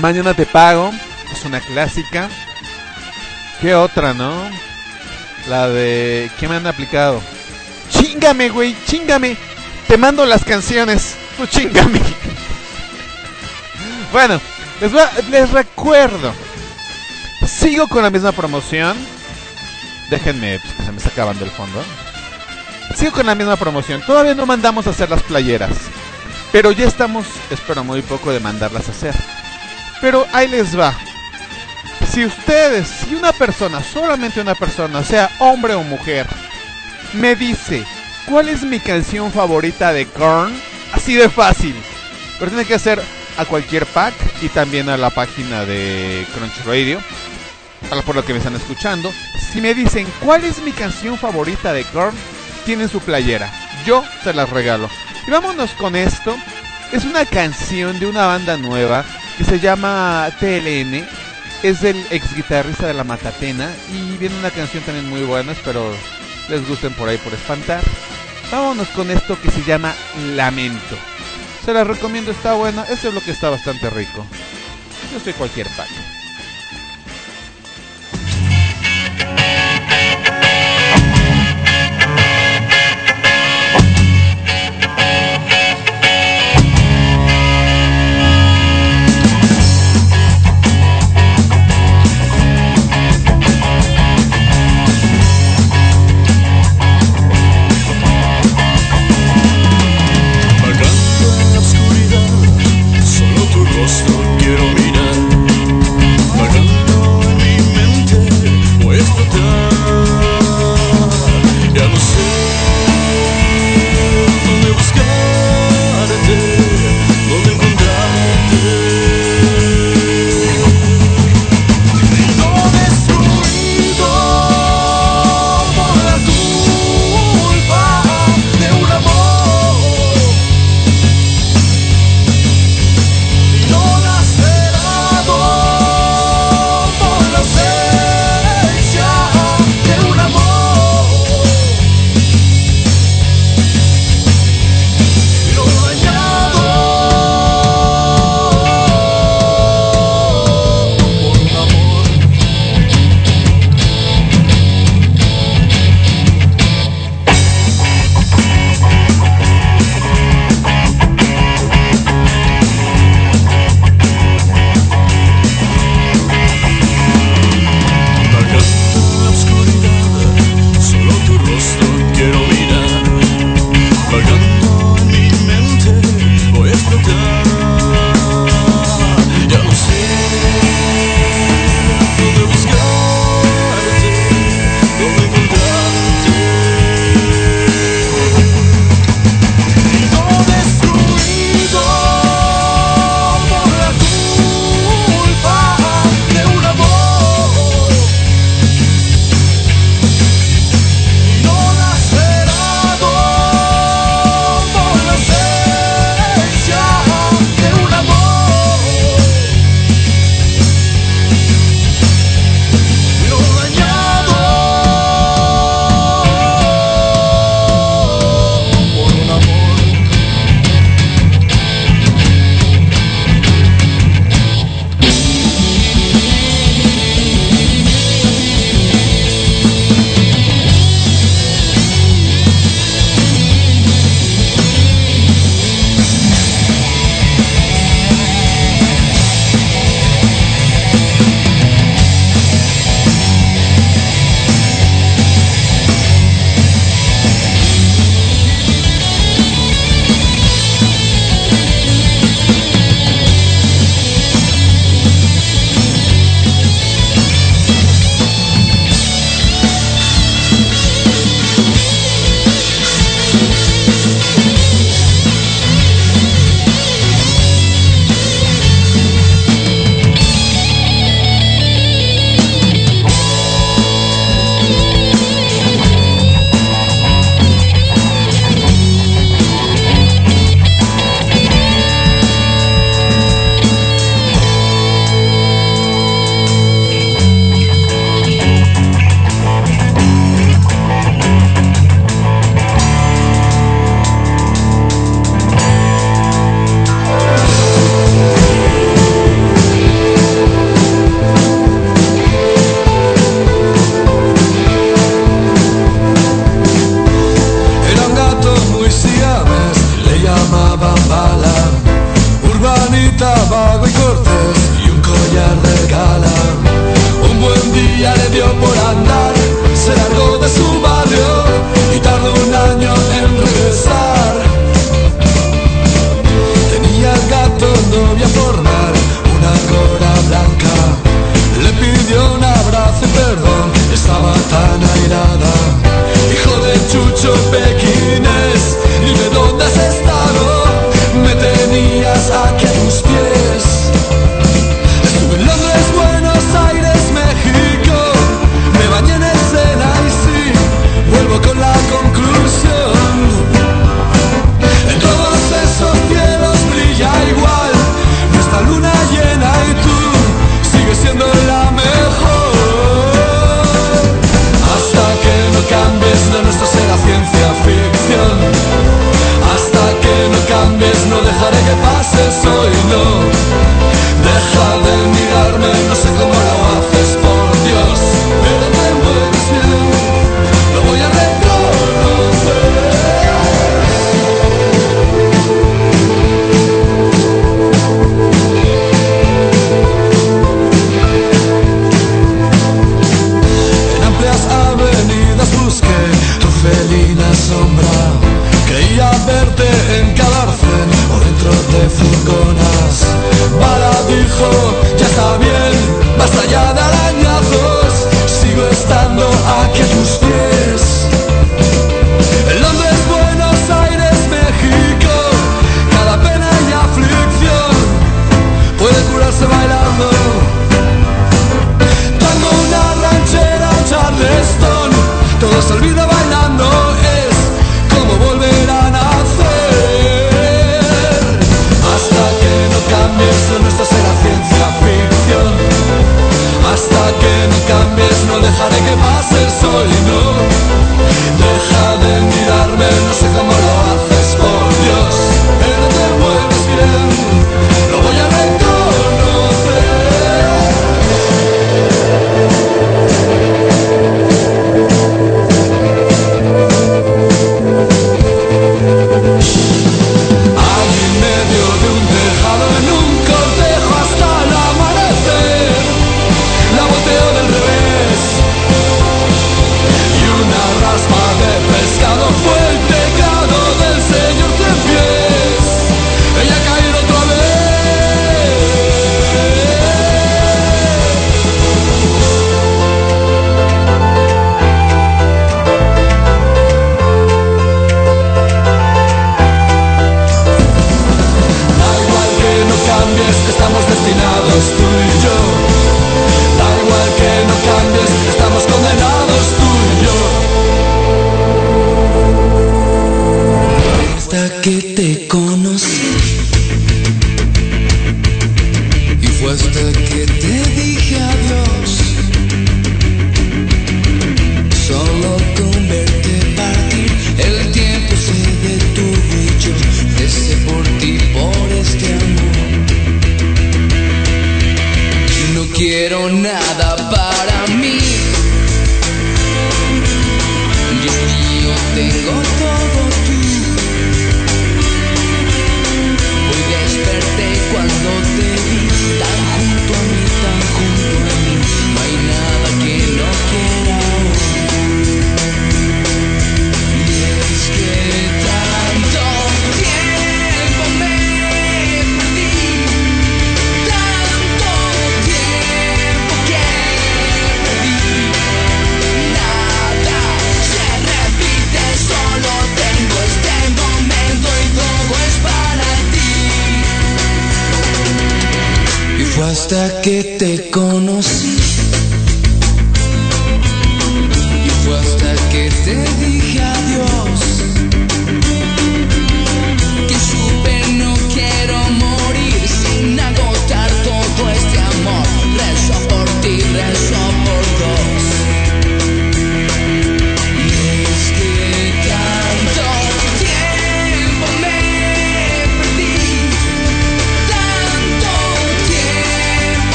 Mañana te pago, es una clásica. ¿Qué otra, no? La de... ¿Qué me han aplicado? Chingame, güey, chingame. Te mando las canciones. Tú chingame. bueno, les, recuerdo. Sigo con la misma promoción. Déjenme, pues, se me está acabando el fondo. Sigo con la misma promoción. Todavía no mandamos a hacer las playeras. Pero ya estamos, espero muy poco, de mandarlas a hacer. Pero ahí les va. Si ustedes, si una persona, solamente una persona, sea hombre o mujer, me dice cuál es mi canción favorita de Korn, así de fácil. Pero tiene que ser a cualquier pack y también a la página de Crunch Radio. Por lo que me están escuchando. Si me dicen cuál es mi canción favorita de Korn, tienen su playera. Yo se las regalo. Y vámonos con esto. Es una canción de una banda nueva que se llama TLN. Es del ex guitarrista de la Matatena. Y viene una canción también muy buena. Espero les gusten por ahí por espantar. Vámonos con esto que se llama Lamento. Se la recomiendo, está buena. Este bloque está bastante rico. Yo soy cualquier pack.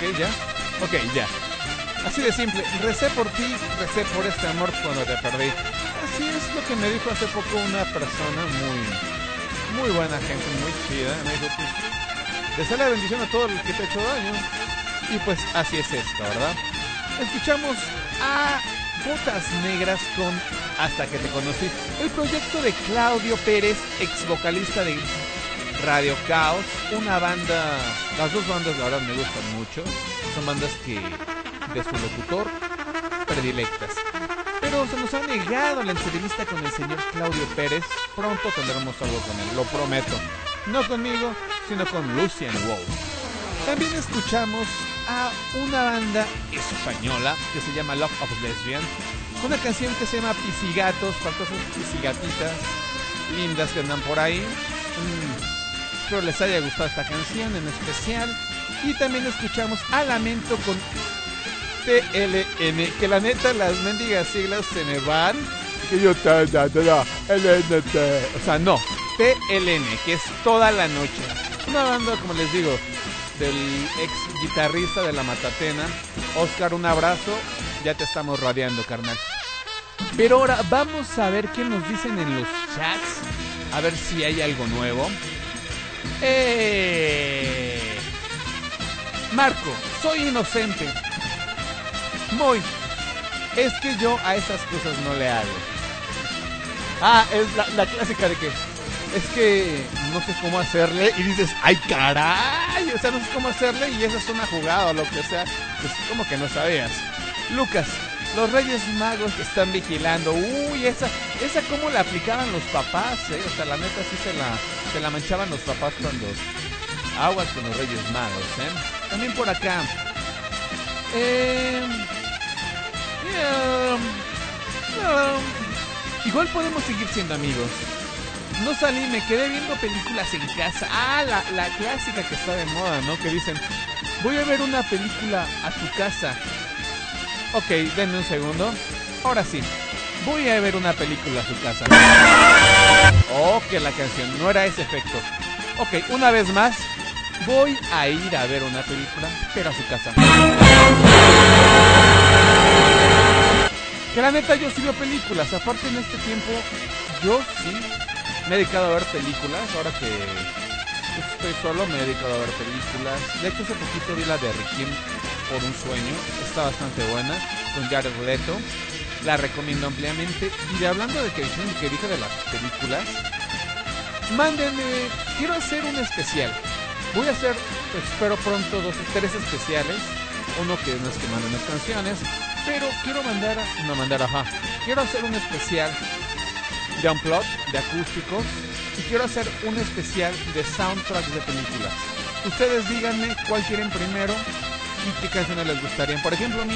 Ok, ya. Ok, ya. Así de simple, recé por ti, recé por este amor cuando te perdí. Así es lo que me dijo hace poco una persona muy, muy buena gente, muy chida. Me dijo, pues, desea la bendición a todo el que te ha hecho daño. Y pues así es esto, ¿verdad? Escuchamos a Botas Negras con Hasta que te conocí. El proyecto de Claudio Pérez, ex vocalista de Radio Caos, una banda, las dos bandas la verdad me gustan mucho, son bandas que de su locutor predilectas. Pero se nos ha negado la entrevista con el señor Claudio Pérez, pronto tendremos algo con él, lo prometo. No conmigo, sino con Lucian Wolf. También escuchamos a una banda española que se llama Love of Lesbian, una canción que se llama Pisigatos, para todas pisigatitas lindas que andan por ahí. Mm, Espero les haya gustado esta canción en especial. Y también escuchamos a Lamento con TLN, que la neta las mendigas siglas se me van. Que yo. O sea, no, TLN, que es toda la noche. Una banda, como les digo, del ex guitarrista de la Matatena. Oscar, un abrazo. Ya te estamos radiando, carnal. Pero ahora vamos a ver qué nos dicen en los chats. A ver si hay algo nuevo. Eh... Marco, soy inocente. Muy. Es que yo a esas cosas no le hago. Ah, es la, la clásica de que es que no sé cómo hacerle y dices, ay caray, o sea, no sé cómo hacerle y esa es una jugada o lo que sea, pues como que no sabías. Lucas, los Reyes Magos te están vigilando. Uy, esa, esa cómo la aplicaban los papás, eh. O sea, la neta sí se la, se la manchaban los papás cuando aguas con los Reyes Magos, eh. También por acá. Eh, yeah, um, igual podemos seguir siendo amigos. No salí, me quedé viendo películas en casa. Ah, la, la clásica que está de moda, ¿no? Que dicen, voy a ver una película a tu casa. Ok, denme un segundo. Ahora sí, voy a ver una película a su casa. Oh, que la canción, no era ese efecto. Ok, una vez más, voy a ir a ver una película, pero a su casa. Que la neta yo sí veo películas, aparte en este tiempo, yo sí me he dedicado a ver películas, ahora que estoy solo me he dedicado a ver películas. De hecho hace poquito vi la de Requiem por un sueño, está bastante buena, con Jared Leto, la recomiendo ampliamente. Y de hablando de que que dije de las películas, mándenme, quiero hacer un especial. Voy a hacer, espero pronto dos, tres especiales. Uno que no es que manden las canciones, pero quiero mandar, a- no mandar, ajá, quiero hacer un especial de unplot, de acústicos, y quiero hacer un especial de soundtracks de películas. Ustedes díganme cuál quieren primero qué canciones les gustarían. Por ejemplo, a mí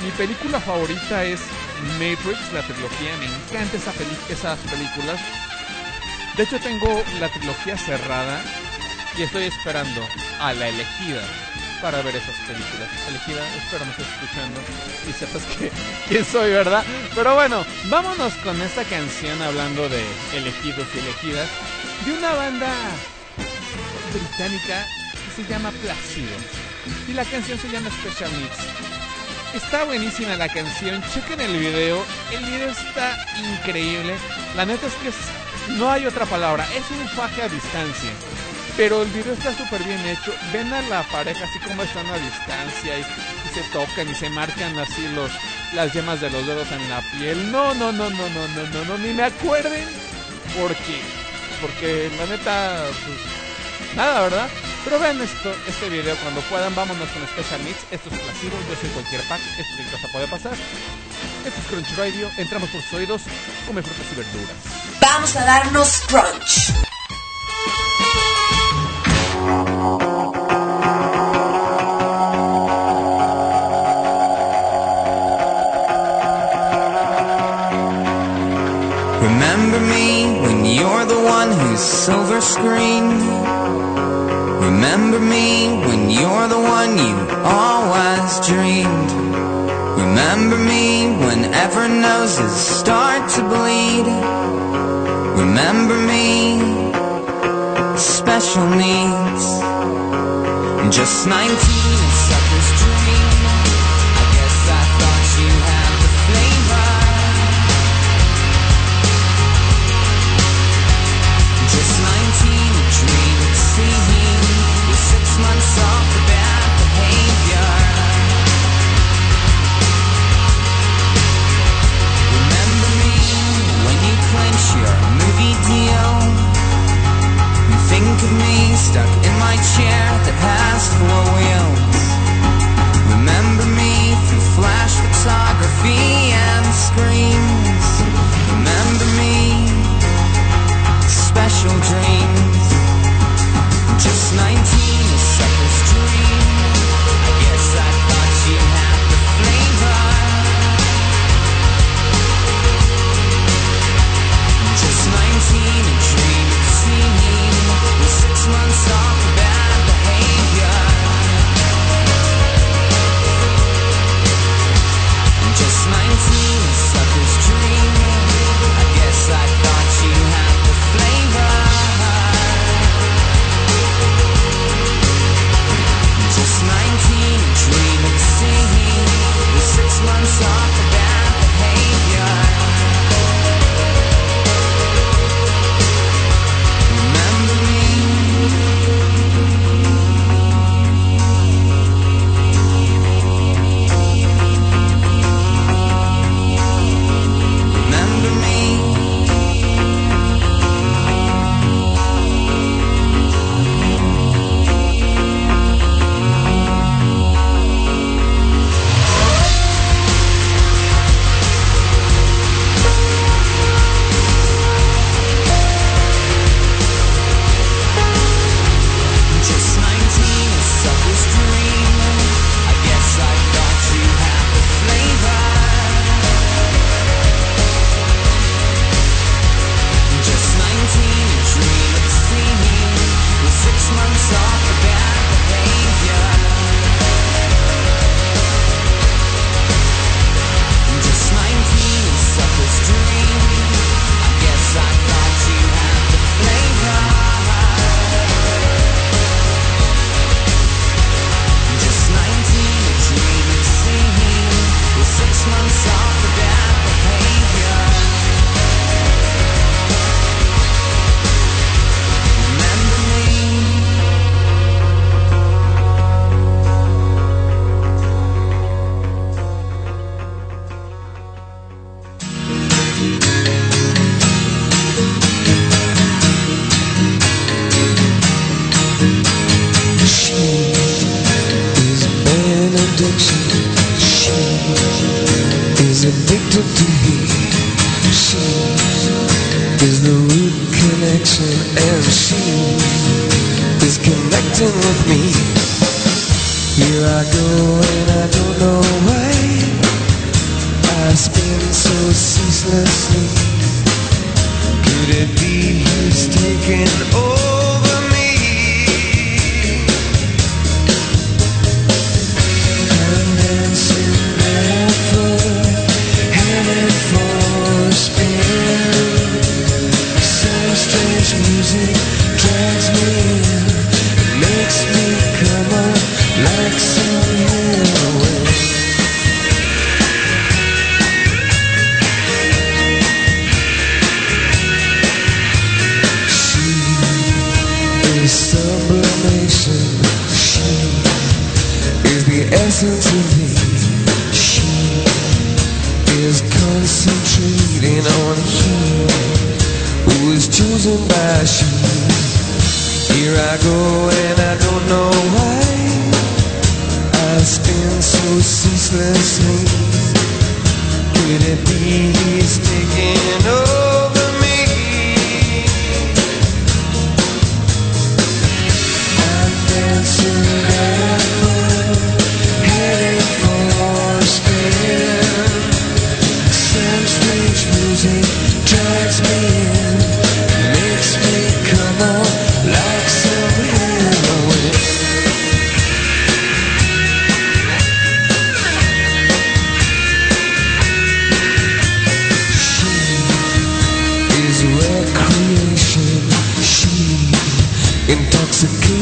mi, película favorita es Matrix, la trilogía. Me encanta esas películas. De hecho, tengo la trilogía cerrada y estoy esperando a la elegida para ver esas películas. Elegida, espero me estés escuchando y sepas que, quién soy, ¿verdad? Pero bueno, vámonos con esta canción hablando de elegidos y elegidas de una banda británica que se llama Placido y la canción se llama Special Needs. Está buenísima la canción, chequen el video, el video está increíble. La neta es que no hay otra palabra, es un faje a distancia. Pero el video está súper bien hecho. Ven a la pareja así como están a distancia y, y se tocan y se marcan así los las yemas de los dedos en la piel. No, no, no, no, no, no, no, no, ni me acuerden porque porque la neta pues nada, ¿verdad? Pero vean esto, este video cuando puedan, vámonos con Special Mix, esto es Placebo, yo soy cualquier pack, esto es Casa Puede Pasar, esto es Crunch Radio, entramos por sus oídos, come frutas y verduras. Vamos a darnos crunch. Remember me when you're the one whose silver screen Remember me when you're the one you always dreamed. Remember me whenever noses start to bleed. Remember me, special needs, just 19. Stuck in my chair that has four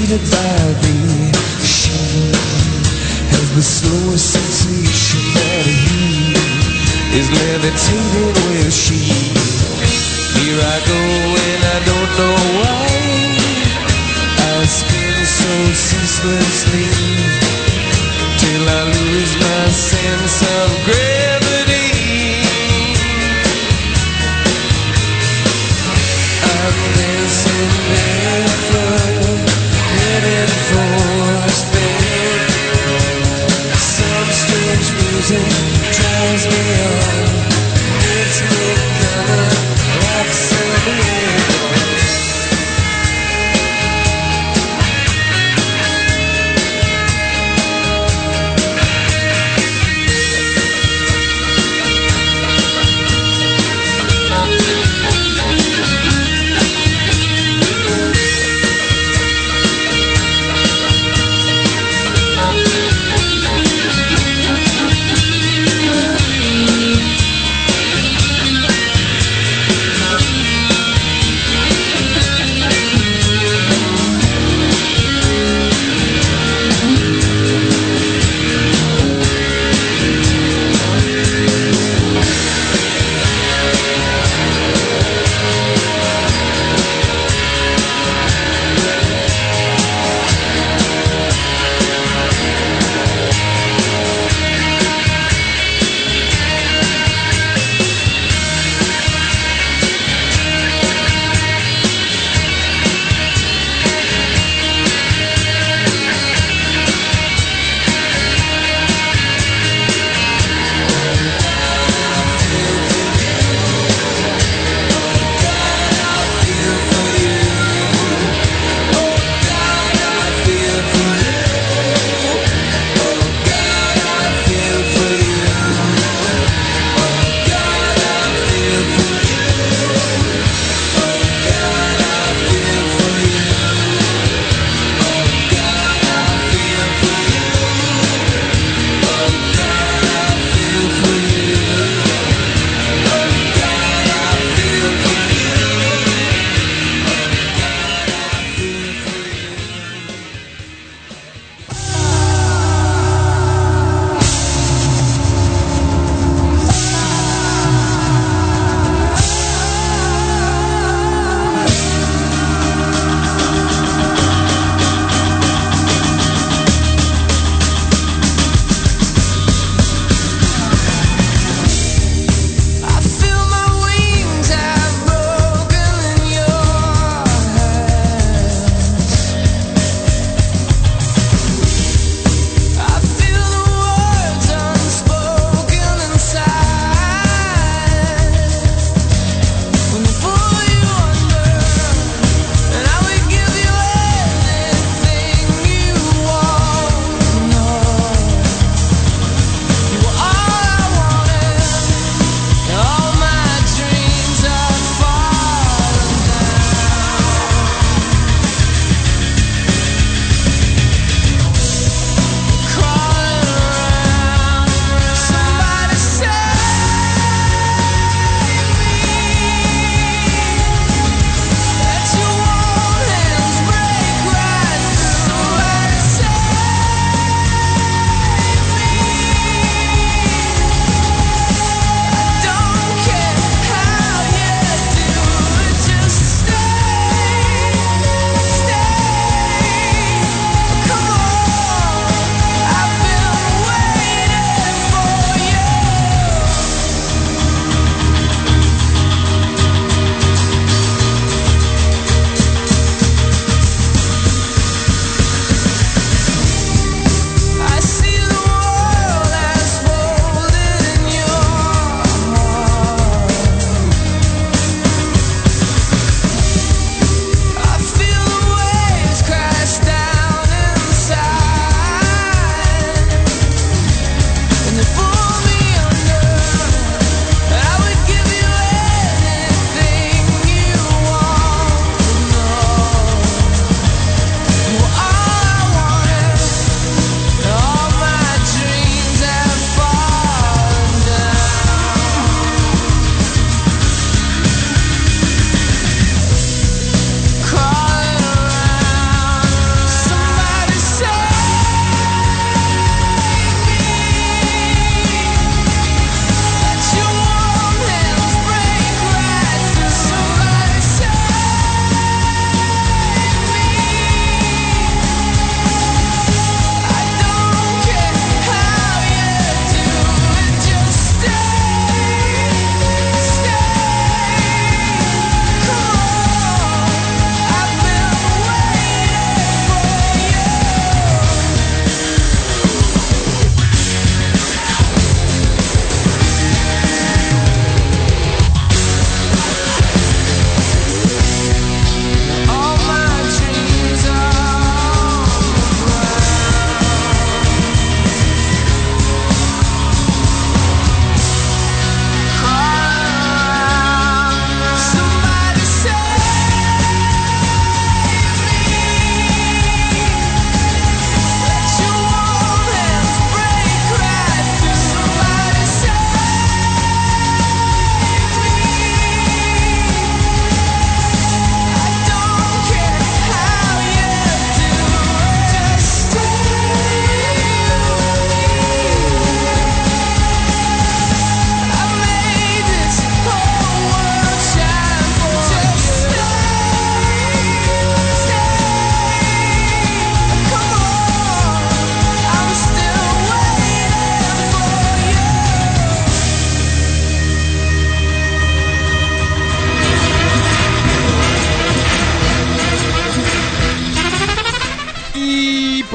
defeated by the shame has the slowest sensation that he is levitating where she Here I go and I don't know why. I spin so ceaselessly Till I lose my sense of grace music drives me on.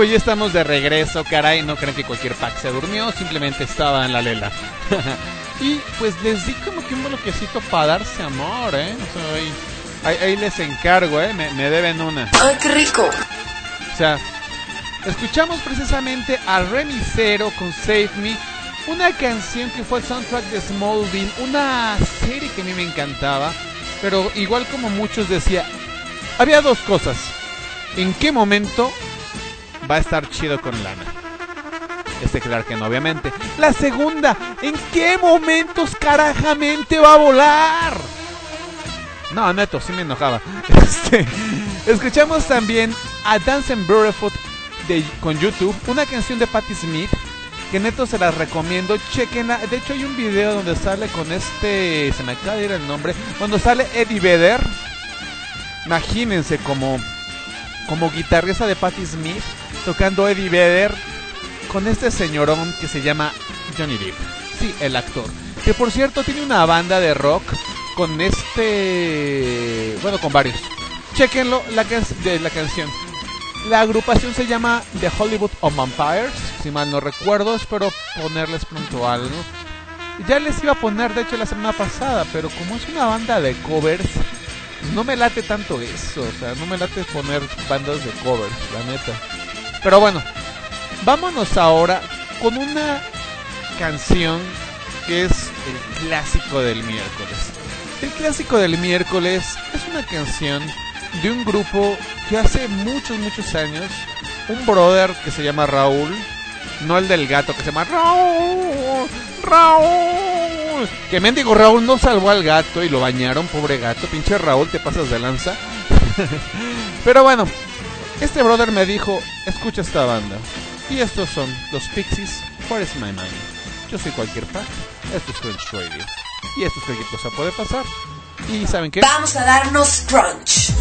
Pues ya estamos de regreso, caray. No creen que cualquier pack se durmió, simplemente estaba en la lela. y pues les di como que un bloquecito para darse amor, ¿eh? O sea, ahí, ahí- ahí les encargo, ¿eh? Me, me deben una. ¡Ay, qué rico! O sea, escuchamos precisamente a Remisero con Save Me, una canción que fue el soundtrack de Smallville, una serie que a mí me encantaba, pero igual como muchos decía, había dos cosas. ¿En qué momento va a estar chido con lana? Este claro que no, obviamente. La segunda, ¿en qué momentos carajamente va a volar? No, neto, sí me enojaba. Este, escuchamos también a Dance and Barefoot de, con YouTube, una canción de Patti Smith, que neto se las recomiendo, chequenla. De hecho hay un video donde sale con este, se me acaba de ir el nombre, cuando sale Eddie Vedder. Imagínense como, como guitarrista de Patti Smith, tocando Eddie Vedder con este señorón que se llama Johnny Depp. Sí, el actor. Que por cierto tiene una banda de rock con este... Bueno, con varios. Chequenlo, la, de la canción. La agrupación se llama The Hollywood of Vampires, si mal no recuerdo. Espero ponerles pronto algo. Ya les iba a poner, de hecho, la semana pasada, pero como es una banda de covers, no me late tanto eso. O sea, no me late poner bandas de covers, la neta. Pero bueno, vámonos ahora con una canción que es el clásico del miércoles. El clásico del miércoles es una canción de un grupo que hace muchos, muchos años, un brother que se llama Raúl, no el del gato, que se llama Raúl, Raúl, que mendigo Raúl no salvó al gato y lo bañaron, pobre gato, pinche Raúl, te pasas de lanza. Pero bueno, este brother me dijo, escucha esta banda. Y estos son los Pixies, What is My Mind. Yo soy cualquier pack, esto es Crunch Radio. Y esto es cualquier cosa puede pasar. Y ¿saben qué? Vamos a darnos crunch.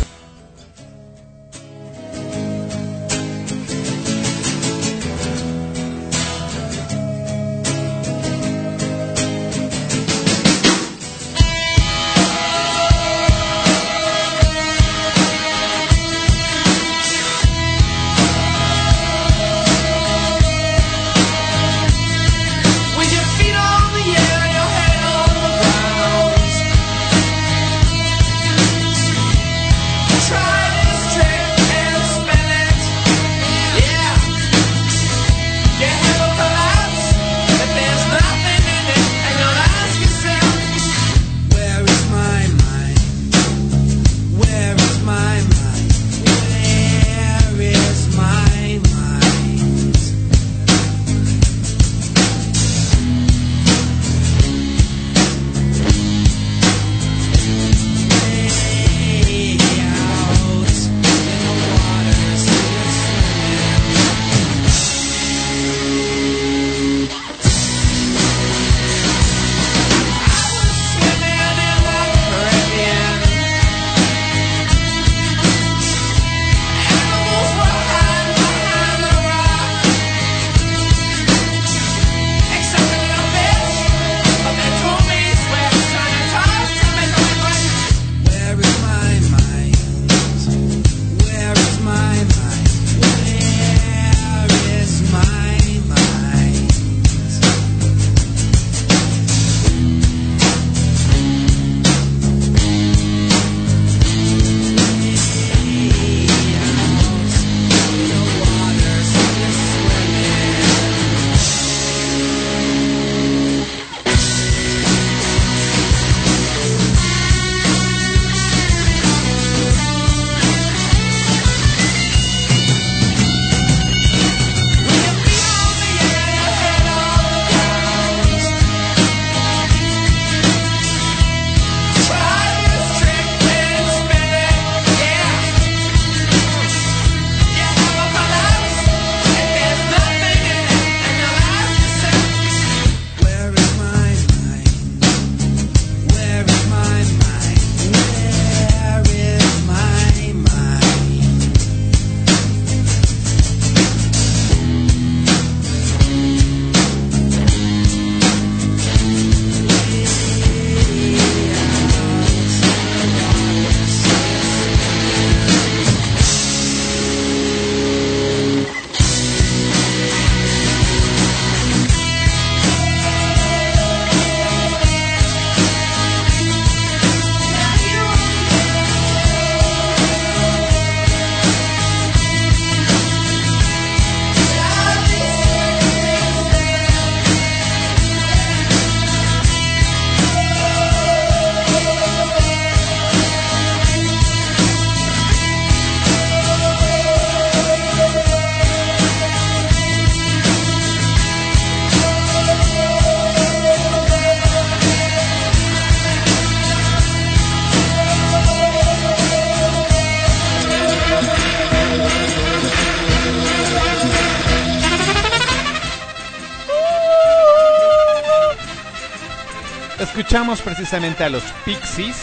Escuchamos precisamente a los Pixies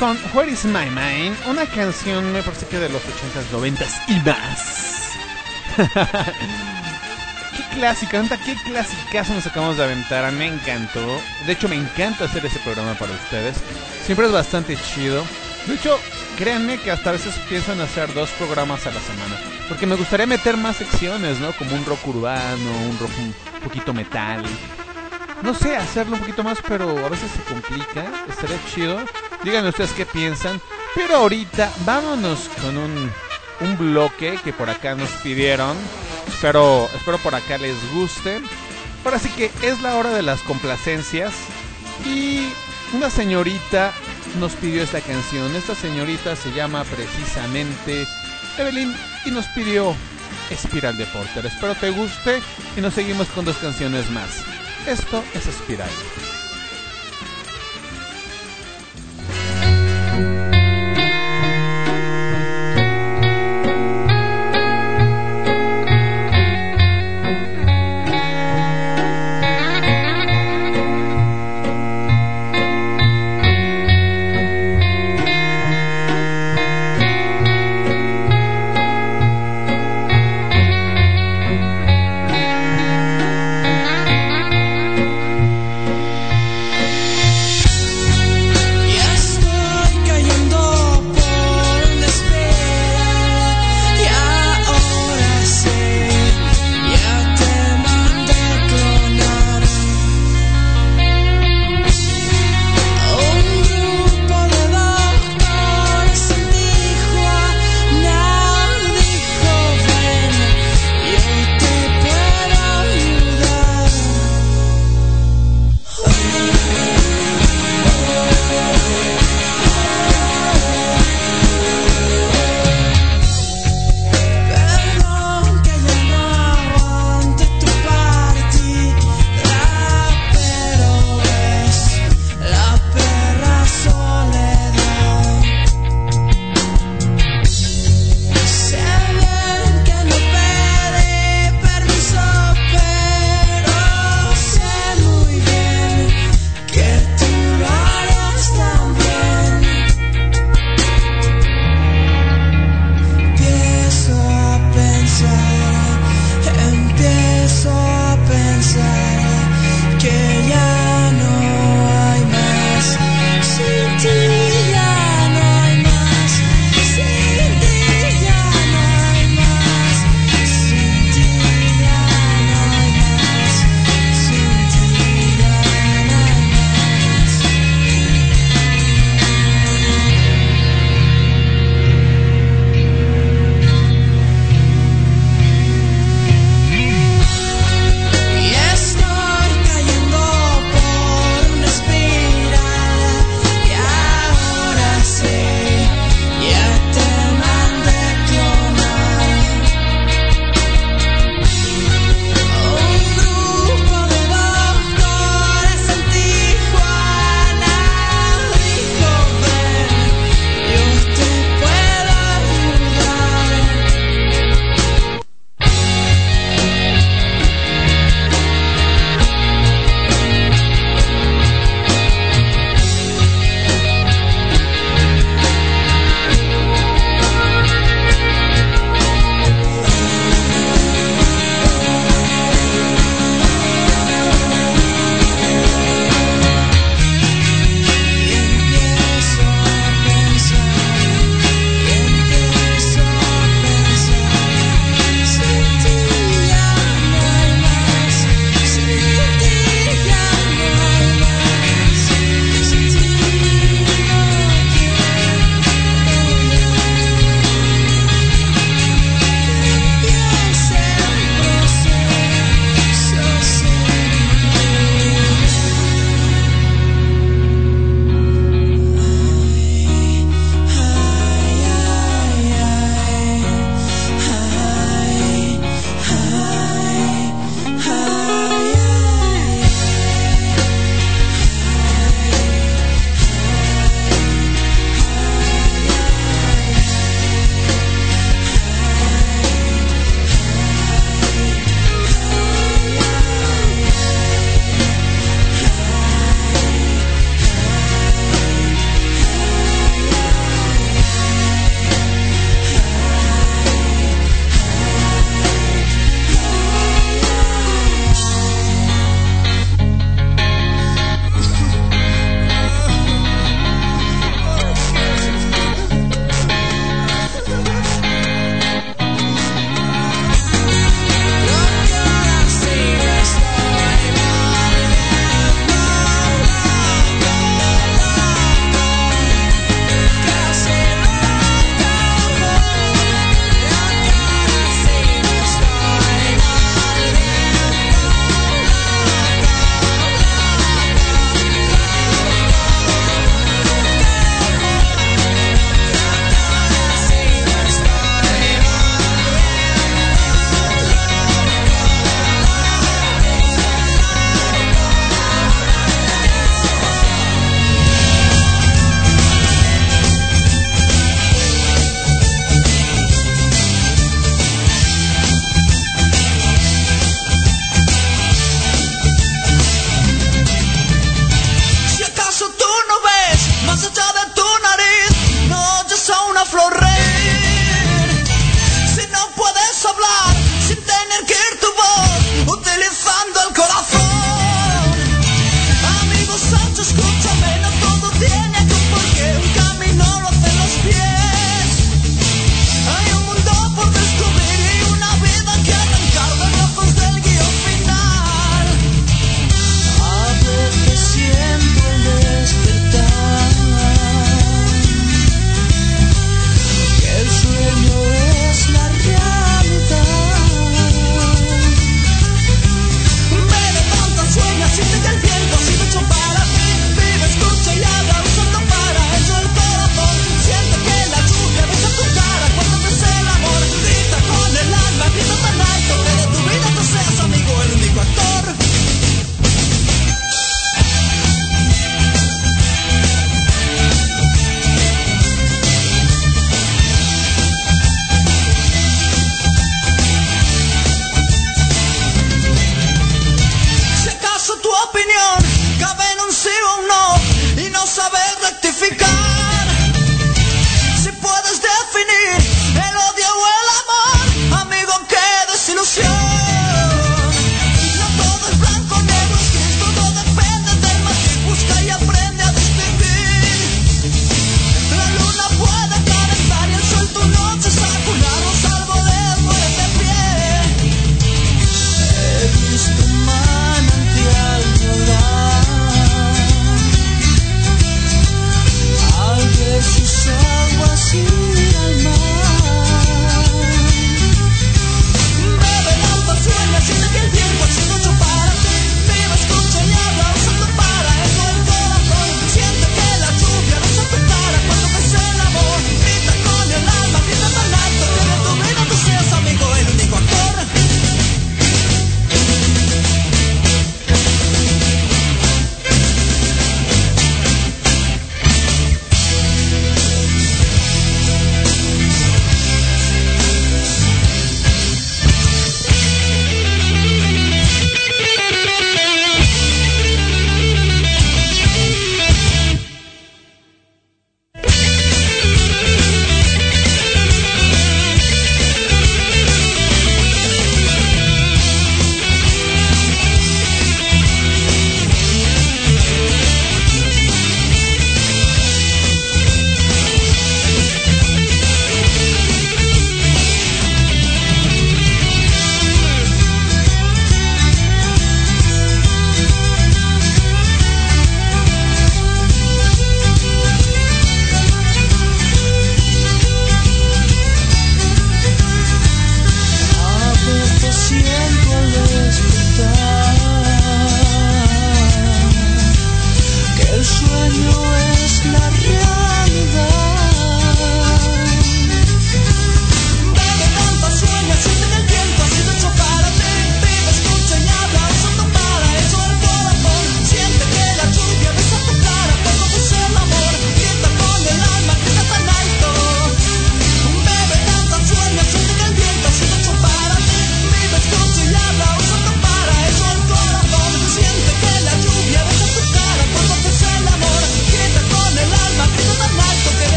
con Where is My Mind, una canción me parece que de los 80s, 90s y más. qué clásica, qué clasicazo nos acabamos de aventar, me encantó. De hecho, me encanta hacer ese programa para ustedes. Siempre es bastante chido. De hecho, créanme que hasta a veces pienso en hacer dos programas a la semana. Porque me gustaría meter más secciones, ¿no? Como un rock urbano, un rock un poquito metal. No sé, hacerlo un poquito más, pero a veces se complica. Estaría chido. Díganme ustedes qué piensan. Pero ahorita vámonos con un, un bloque que por acá nos pidieron. Espero, espero por acá les guste. Ahora sí que es la hora de las complacencias. Y una señorita nos pidió esta canción. Esta señorita se llama precisamente Evelyn y nos pidió Espiral de Porter. Espero te guste y nos seguimos con dos canciones más. Esto es Espiral.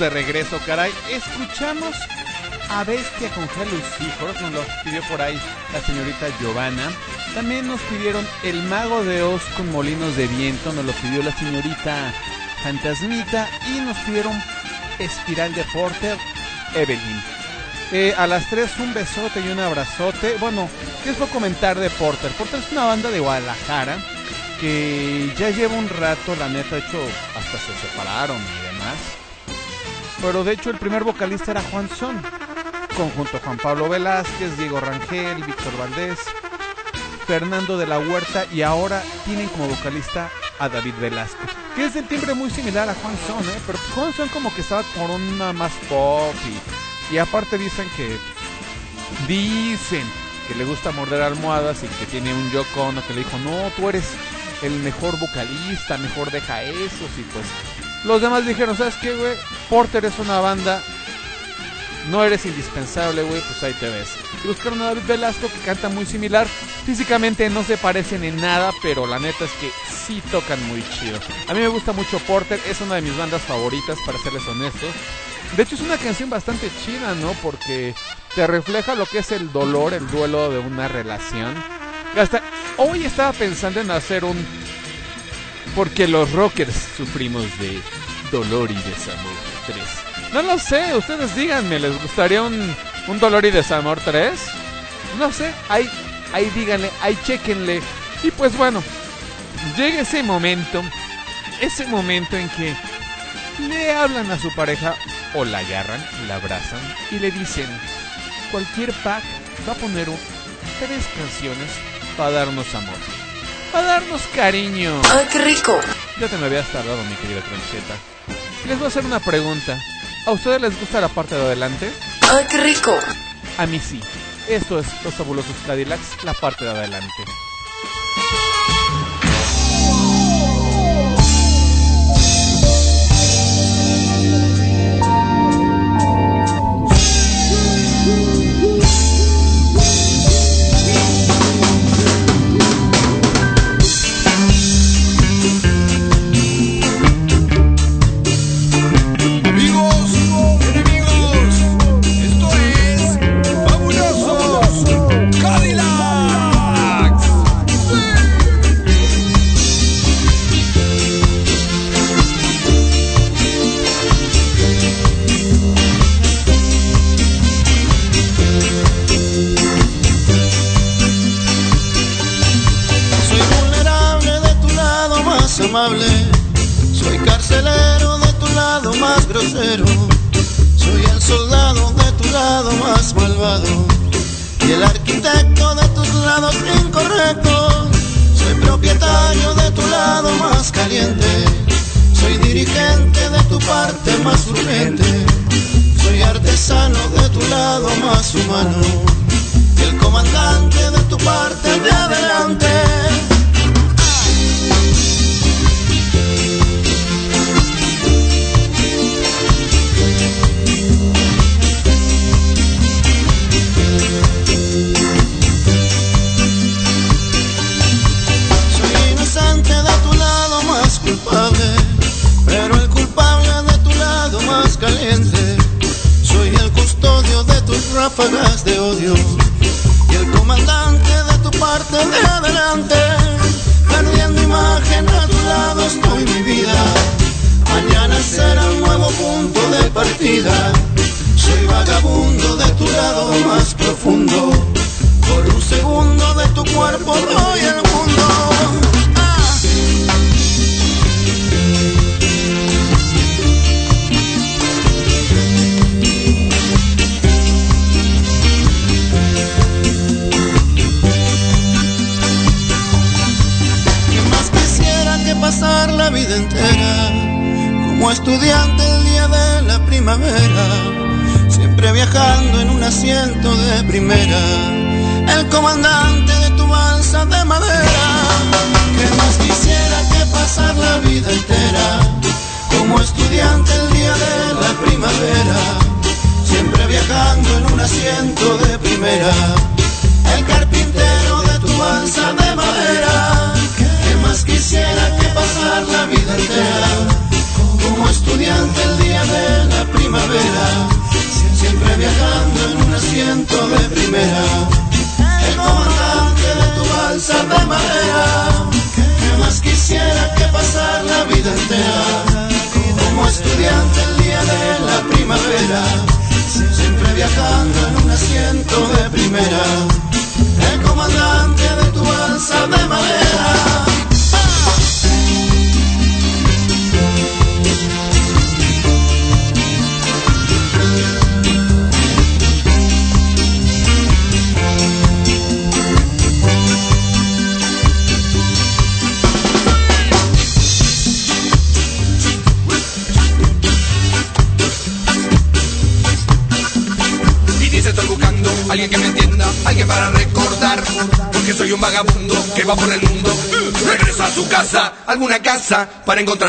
De regreso, caray. Escuchamos a Bestia con Hello Seahorse, nos lo pidió por ahí la señorita Giovanna. También nos pidieron El Mago de Oz con Molinos de Viento, nos lo pidió la señorita Fantasmita. Y nos pidieron Espiral de Porter, Evelyn. Eh, a las tres un besote y un abrazote. Bueno, ¿qué os puedo comentar de Porter? Porter es una banda de Guadalajara que ya lleva un rato, la neta, hecho, hasta se separaron. Pero de hecho el primer vocalista era Juan Son, conjunto Juan Pablo Velázquez, Diego Rangel, Víctor Valdés, Fernando de la Huerta y ahora tienen como vocalista a David Velasco, que es de timbre muy similar a Juan Son, ¿eh? pero Juan Son como que estaba por una más pop y, y aparte dicen que dicen que le gusta morder almohadas y que tiene un Yoko Ono que le dijo, no, tú eres el mejor vocalista, mejor deja esos y pues los demás dijeron, ¿sabes qué, güey? Porter es una banda, no eres indispensable, güey, pues ahí te ves. Y buscaron a David Velasco que canta muy similar, físicamente no se parecen en nada, pero la neta es que sí tocan muy chido. A mí me gusta mucho Porter, es una de mis bandas favoritas, para serles honestos. De hecho es una canción bastante chida, ¿no? Porque te refleja lo que es el dolor, el duelo de una relación. Hasta hoy estaba pensando en hacer un... Porque los rockers sufrimos de dolor y desamor 3. No lo sé, ustedes díganme, ¿les gustaría un, un dolor y desamor 3? No sé, ahí, ahí díganle, ahí chequenle. Y pues bueno, llega ese momento, ese momento en que le hablan a su pareja o la agarran, la abrazan y le dicen, cualquier pack va a poner un- tres canciones para darnos amor, para darnos cariño. ¡Ay, qué rico! Ya te me habías tardado, mi querida Troncheta. Les voy a hacer una pregunta. ¿A ustedes les gusta la parte de adelante? ¡Ay, qué rico! A mí sí. Esto es Los Fabulosos Cadillacs, la parte de adelante.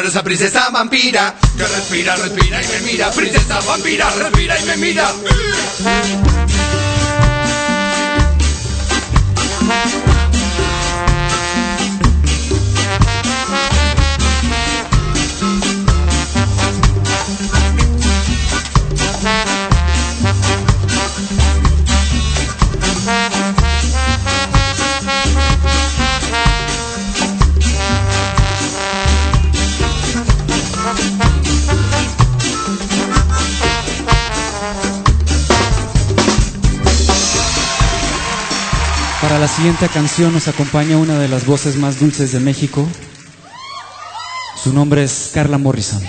esa princesa vampira que respira, respira y me mira. Princesa vampira, respira y me mira. siguiente canción nos acompaña una de las voces más dulces de México. Su nombre es Carla Morrison.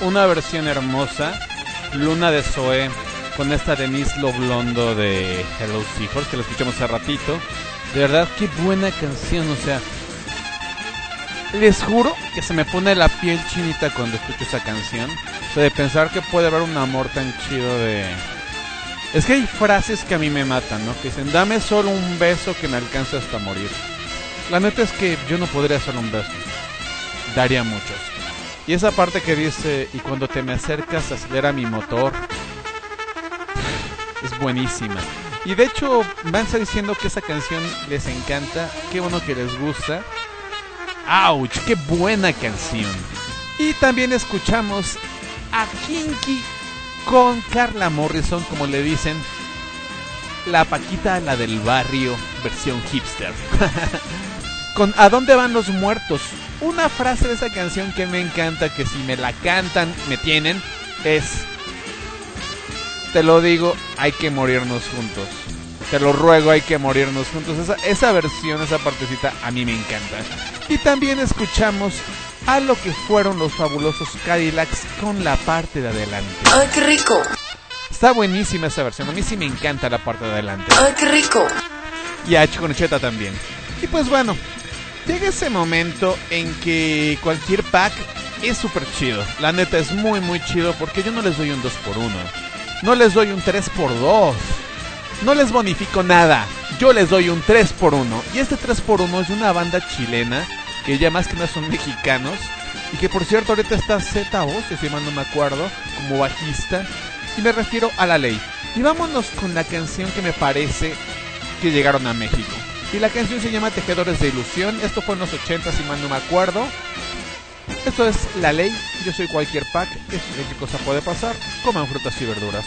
Una versión hermosa. Luna de Zoe con esta Denise Loblondo de Hello Seahorse que lo escuchamos hace ratito. De verdad, qué buena canción, o sea. Les juro que se me pone la piel chinita cuando escucho esa canción. O sea, de pensar que puede haber un amor tan chido de... Es que hay frases que a mí me matan, ¿no? Que dicen, dame solo un beso que me alcance hasta morir. La neta es que yo no podría hacer un beso. Daría muchos. Y esa parte que dice, y cuando te me acercas acelera mi motor. Es buenísima. Y de hecho, van diciendo que esa canción les encanta. Qué bueno que les gusta. ¡Auch! ¡Qué buena canción! Y también escuchamos a Kinky con Carla Morrison, como le dicen, la Paquita, la del barrio, versión hipster. con ¿A dónde van los muertos? Una frase de esa canción que me encanta, que si me la cantan, me tienen, es, te lo digo, hay que morirnos juntos. Te lo ruego, hay que morirnos juntos. Esa, esa versión, esa partecita, a mí me encanta. Y también escuchamos a lo que fueron los fabulosos Cadillacs con la parte de adelante. ¡Ay, qué rico! Está buenísima esa versión, a mí sí me encanta la parte de adelante. ¡Ay, qué rico! Y a Chiconcheta también. Y pues bueno, llega ese momento en que cualquier pack es súper chido. La neta es muy muy chido porque yo no les doy un 2x1. No les doy un 3x2. No les bonifico nada. Yo les doy un 3x1. Y este 3x1 es una banda chilena que ya más que nada son mexicanos. Y que por cierto ahorita está Z O, si mal no me acuerdo, como bajista. Y me refiero a la ley. Y vámonos con la canción que me parece que llegaron a México. Y la canción se llama Tejedores de Ilusión. Esto fue en los 80 si mal no me acuerdo. Esto es la ley. Yo soy cualquier pack. Es qué cosa puede pasar. Coman frutas y verduras.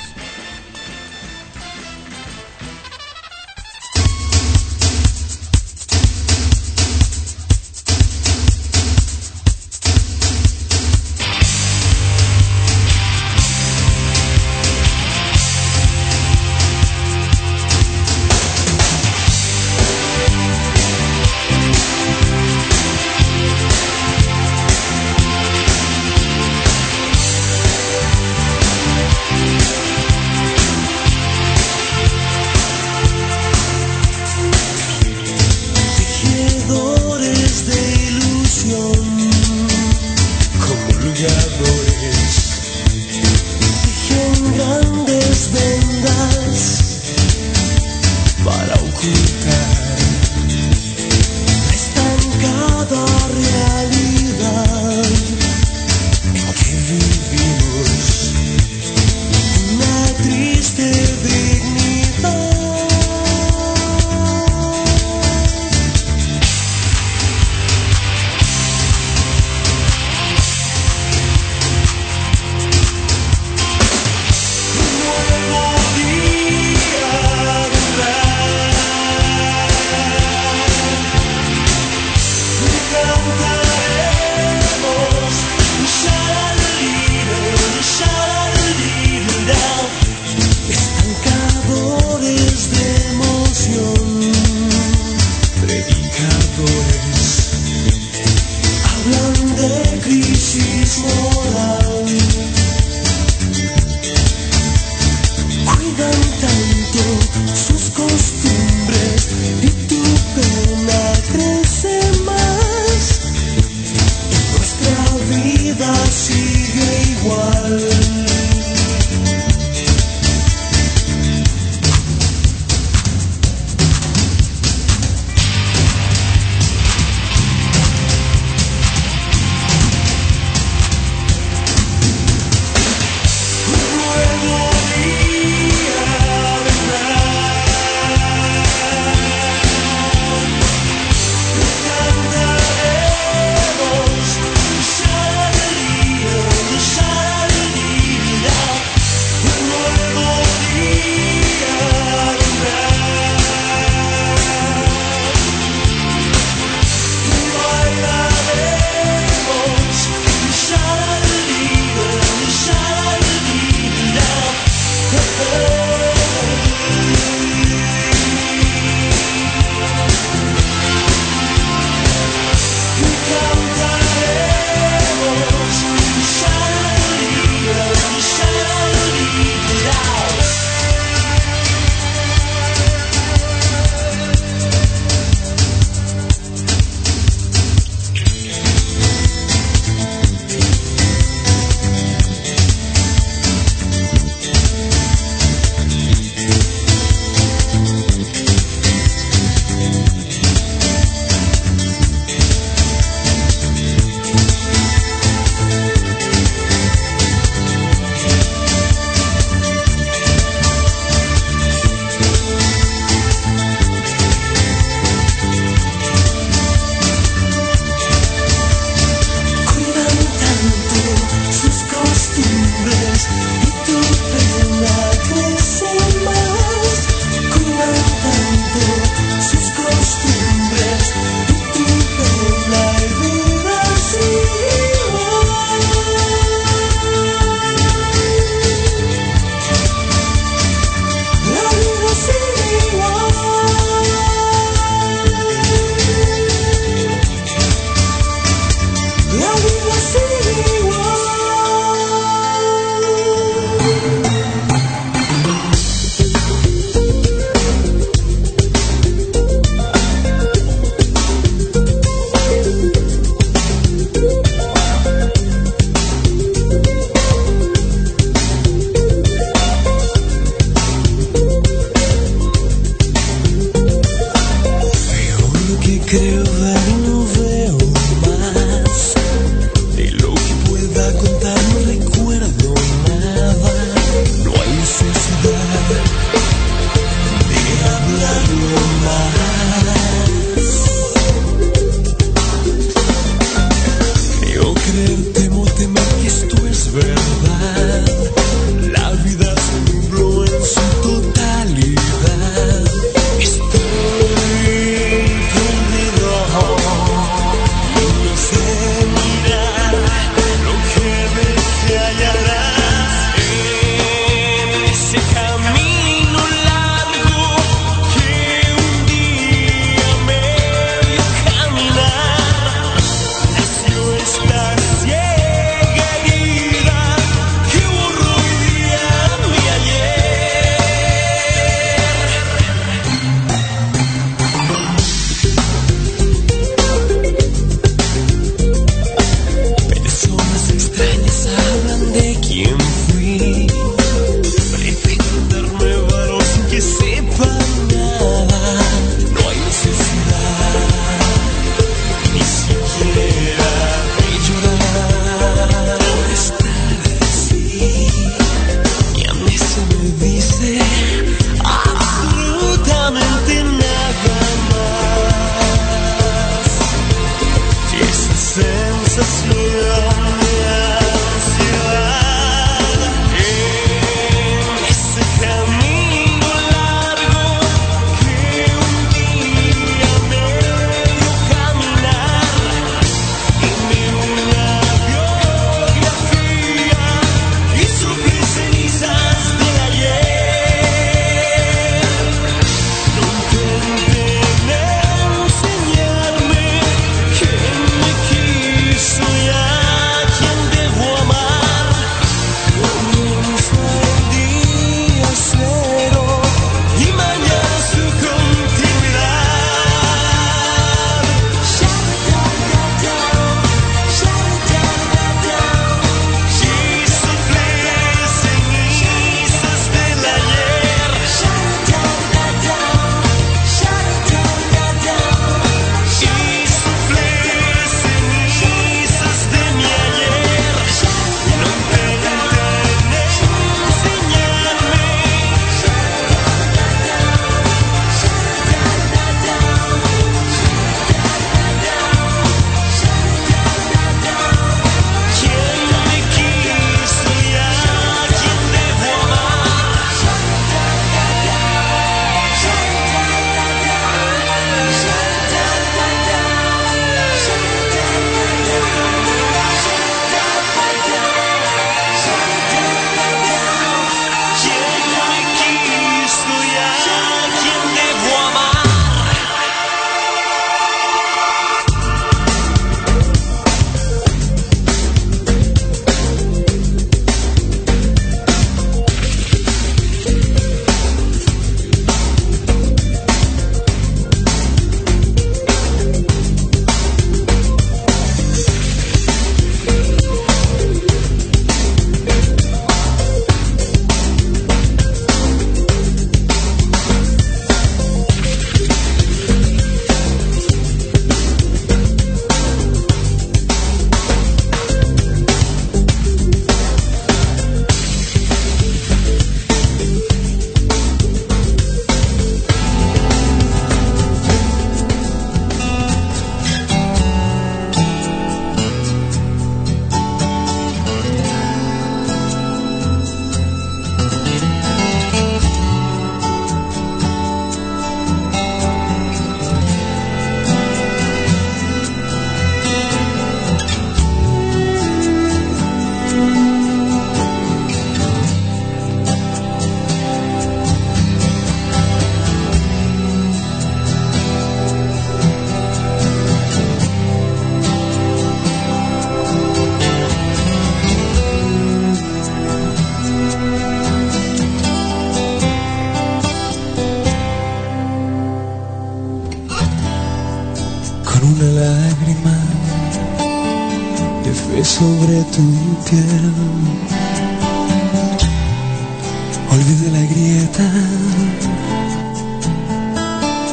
Olvide la grieta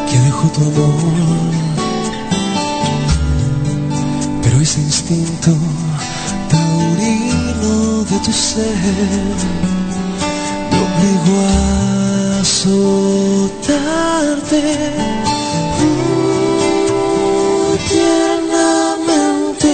que dejó tu amor. Pero ese instinto taurino de tu ser me obligó a azotarte tiernamente.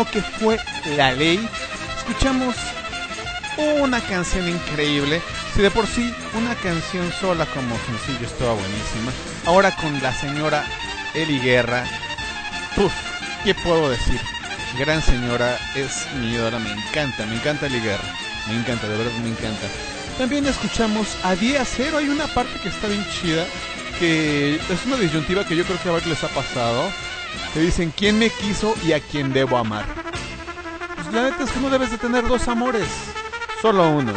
3x1 que fue la ley. Escuchamos una canción increíble. Si de por sí una canción sola como sencillo estaba buenísima. Ahora con la señora Eli Guerra. ¿qué puedo decir? Gran señora, es mi ídola, me encanta, me encanta Eli Guerra. Me encanta, de verdad me encanta. También escuchamos a Día Cero. Hay una parte que está bien chida, que es una disyuntiva que yo creo que a ver les ha pasado. Que dicen, ¿quién me quiso y a quién debo amar? Pues la neta es que no debes de tener dos amores, solo uno,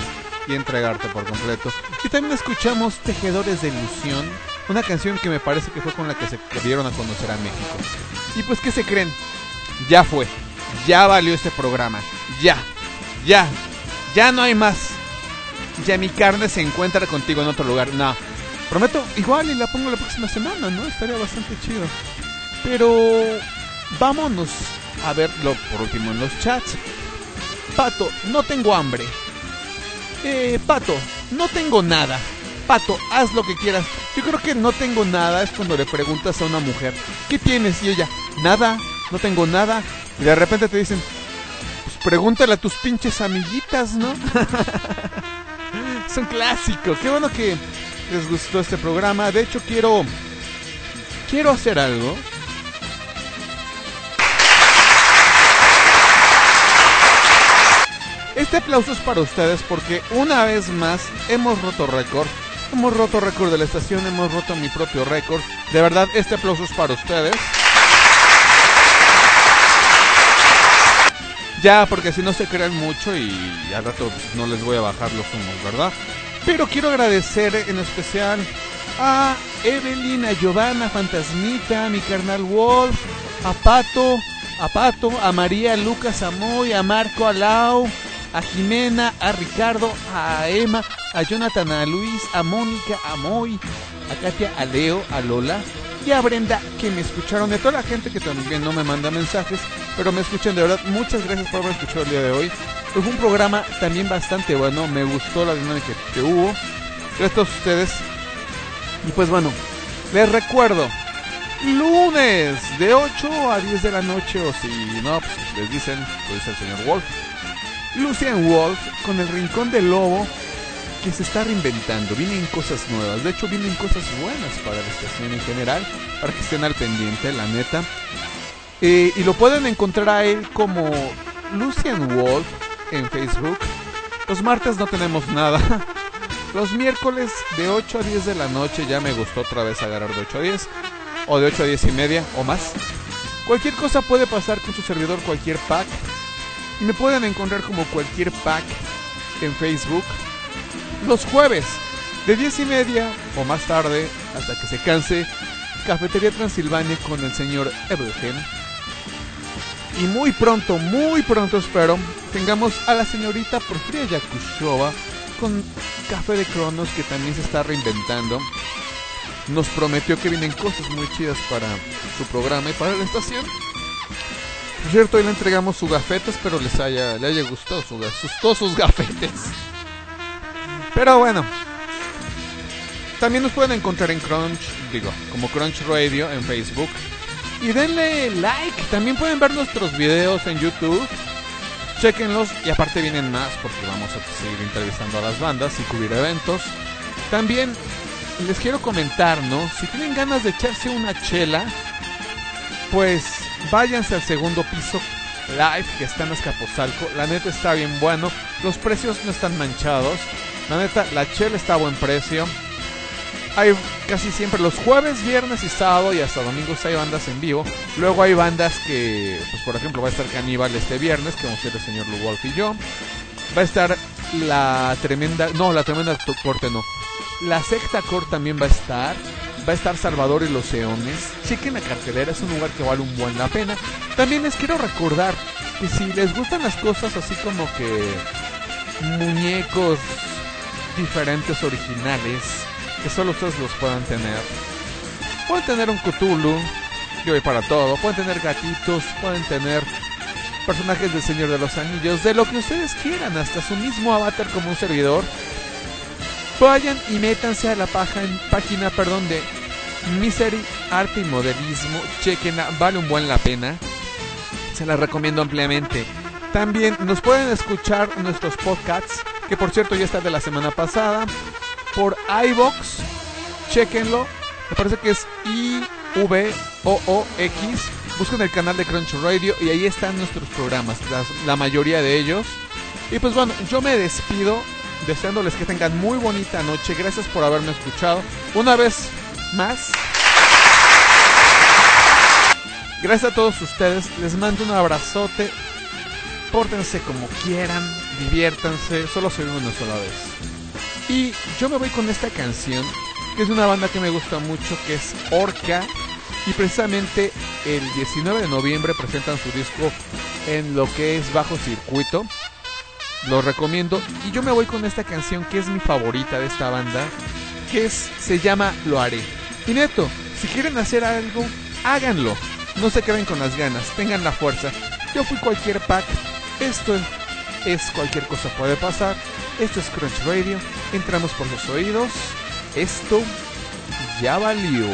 y entregarte por completo. Y también escuchamos Tejedores de Ilusión, una canción que me parece que fue con la que se dieron a conocer a México. Y pues, ¿qué se creen? Ya fue, ya valió este programa, ya, ya, ya no hay más. Ya mi carne se encuentra contigo en otro lugar. No, prometo, igual y la pongo la próxima semana, ¿no? Estaría bastante chido. Pero vámonos a verlo por último en los chats. Pato, no tengo hambre. Eh, Pato, no tengo nada. Pato, haz lo que quieras. Yo creo que no tengo nada es cuando le preguntas a una mujer, ¿qué tienes? Y ella, nada, no tengo nada. Y de repente te dicen, pues pregúntale a tus pinches amiguitas, ¿no? es un clásico. Qué bueno que les gustó este programa. De hecho, quiero. Quiero hacer algo. Este aplauso es para ustedes porque una vez más hemos roto récord. Hemos roto récord de la estación, hemos roto mi propio récord. De verdad, este aplauso es para ustedes. Ya, porque si no se crean mucho y al rato no les voy a bajar los humos, ¿verdad? Pero quiero agradecer en especial a Evelyn, a Giovanna, Fantasmita, a mi carnal Wolf, a Pato, a Pato, a María, Lucas, a Moy, a Marco, a a Jimena, a Ricardo, a Emma, a Jonathan, a Luis, a Mónica, a Moy, a Katia, a Leo, a Lola y a Brenda que me escucharon, y a toda la gente que también no me manda mensajes, pero me escuchan de verdad. Muchas gracias por haber escuchado el día de hoy. Fue un programa también bastante bueno, me gustó la dinámica que hubo. Gracias a ustedes. Y pues bueno, les recuerdo, lunes de 8 a 10 de la noche, o si no, pues les dicen, dice el señor Wolf. Lucian Wolf con el Rincón del Lobo que se está reinventando. Vienen cosas nuevas. De hecho, vienen cosas buenas para la estación en general. Para que estén al pendiente, la neta. Eh, y lo pueden encontrar a él como Lucian Wolf en Facebook. Los martes no tenemos nada. Los miércoles de 8 a 10 de la noche ya me gustó otra vez agarrar de 8 a 10. O de 8 a 10 y media o más. Cualquier cosa puede pasar con su servidor, cualquier pack. Me pueden encontrar como cualquier pack en Facebook. Los jueves de 10 y media o más tarde hasta que se canse. Cafetería Transilvania con el señor Evelgen. Y muy pronto, muy pronto espero, tengamos a la señorita Porfiria Yakushova con Café de Cronos que también se está reinventando. Nos prometió que vienen cosas muy chidas para su programa y para la estación. Por cierto, hoy le entregamos sus gafetes, espero les haya, le haya gustado su, sus, sus gafetes. Pero bueno. También nos pueden encontrar en Crunch, digo, como Crunch Radio en Facebook. Y denle like. También pueden ver nuestros videos en YouTube. Chequenlos y aparte vienen más porque vamos a seguir entrevistando a las bandas y cubrir eventos. También les quiero comentar, ¿no? Si tienen ganas de echarse una chela, pues váyanse al segundo piso live que está en Escaposalco. La neta está bien bueno. Los precios no están manchados. La neta, la chela está a buen precio. Hay casi siempre los jueves, viernes y sábado y hasta domingos hay bandas en vivo. Luego hay bandas que, pues por ejemplo, va a estar Caníbal este viernes, que vamos a ser el señor Lu Wolf y yo. Va a estar la tremenda, no, la tremenda corte no. La secta corte también va a estar. Va a estar Salvador y los Eones. Chequen la cartelera, es un lugar que vale un buen la pena. También les quiero recordar que si les gustan las cosas así como que muñecos diferentes originales que solo ustedes los puedan tener. Pueden tener un Cthulhu, yo voy para todo. Pueden tener gatitos, pueden tener personajes del Señor de los Anillos, de lo que ustedes quieran, hasta su mismo avatar como un servidor. Vayan y métanse a la página, página perdón, de Misery Arte y Modelismo. Chequenla, vale un buen la pena. Se la recomiendo ampliamente. También nos pueden escuchar nuestros podcasts, que por cierto ya está de la semana pasada, por iBox. Chequenlo. Me parece que es I-V-O-O-X. Busquen el canal de Crunch Radio y ahí están nuestros programas, la mayoría de ellos. Y pues bueno, yo me despido deseándoles que tengan muy bonita noche. Gracias por haberme escuchado. Una vez más. Gracias a todos ustedes. Les mando un abrazote. Pórtense como quieran. Diviértanse. Solo se una sola vez. Y yo me voy con esta canción. Que es una banda que me gusta mucho. Que es Orca. Y precisamente el 19 de noviembre presentan su disco en lo que es bajo circuito. Lo recomiendo. Y yo me voy con esta canción que es mi favorita de esta banda. Que es, se llama Lo haré. Y neto, si quieren hacer algo, háganlo. No se queden con las ganas, tengan la fuerza. Yo fui cualquier pack. Esto es cualquier cosa puede pasar. Esto es Crunch Radio. Entramos por los oídos. Esto ya valió.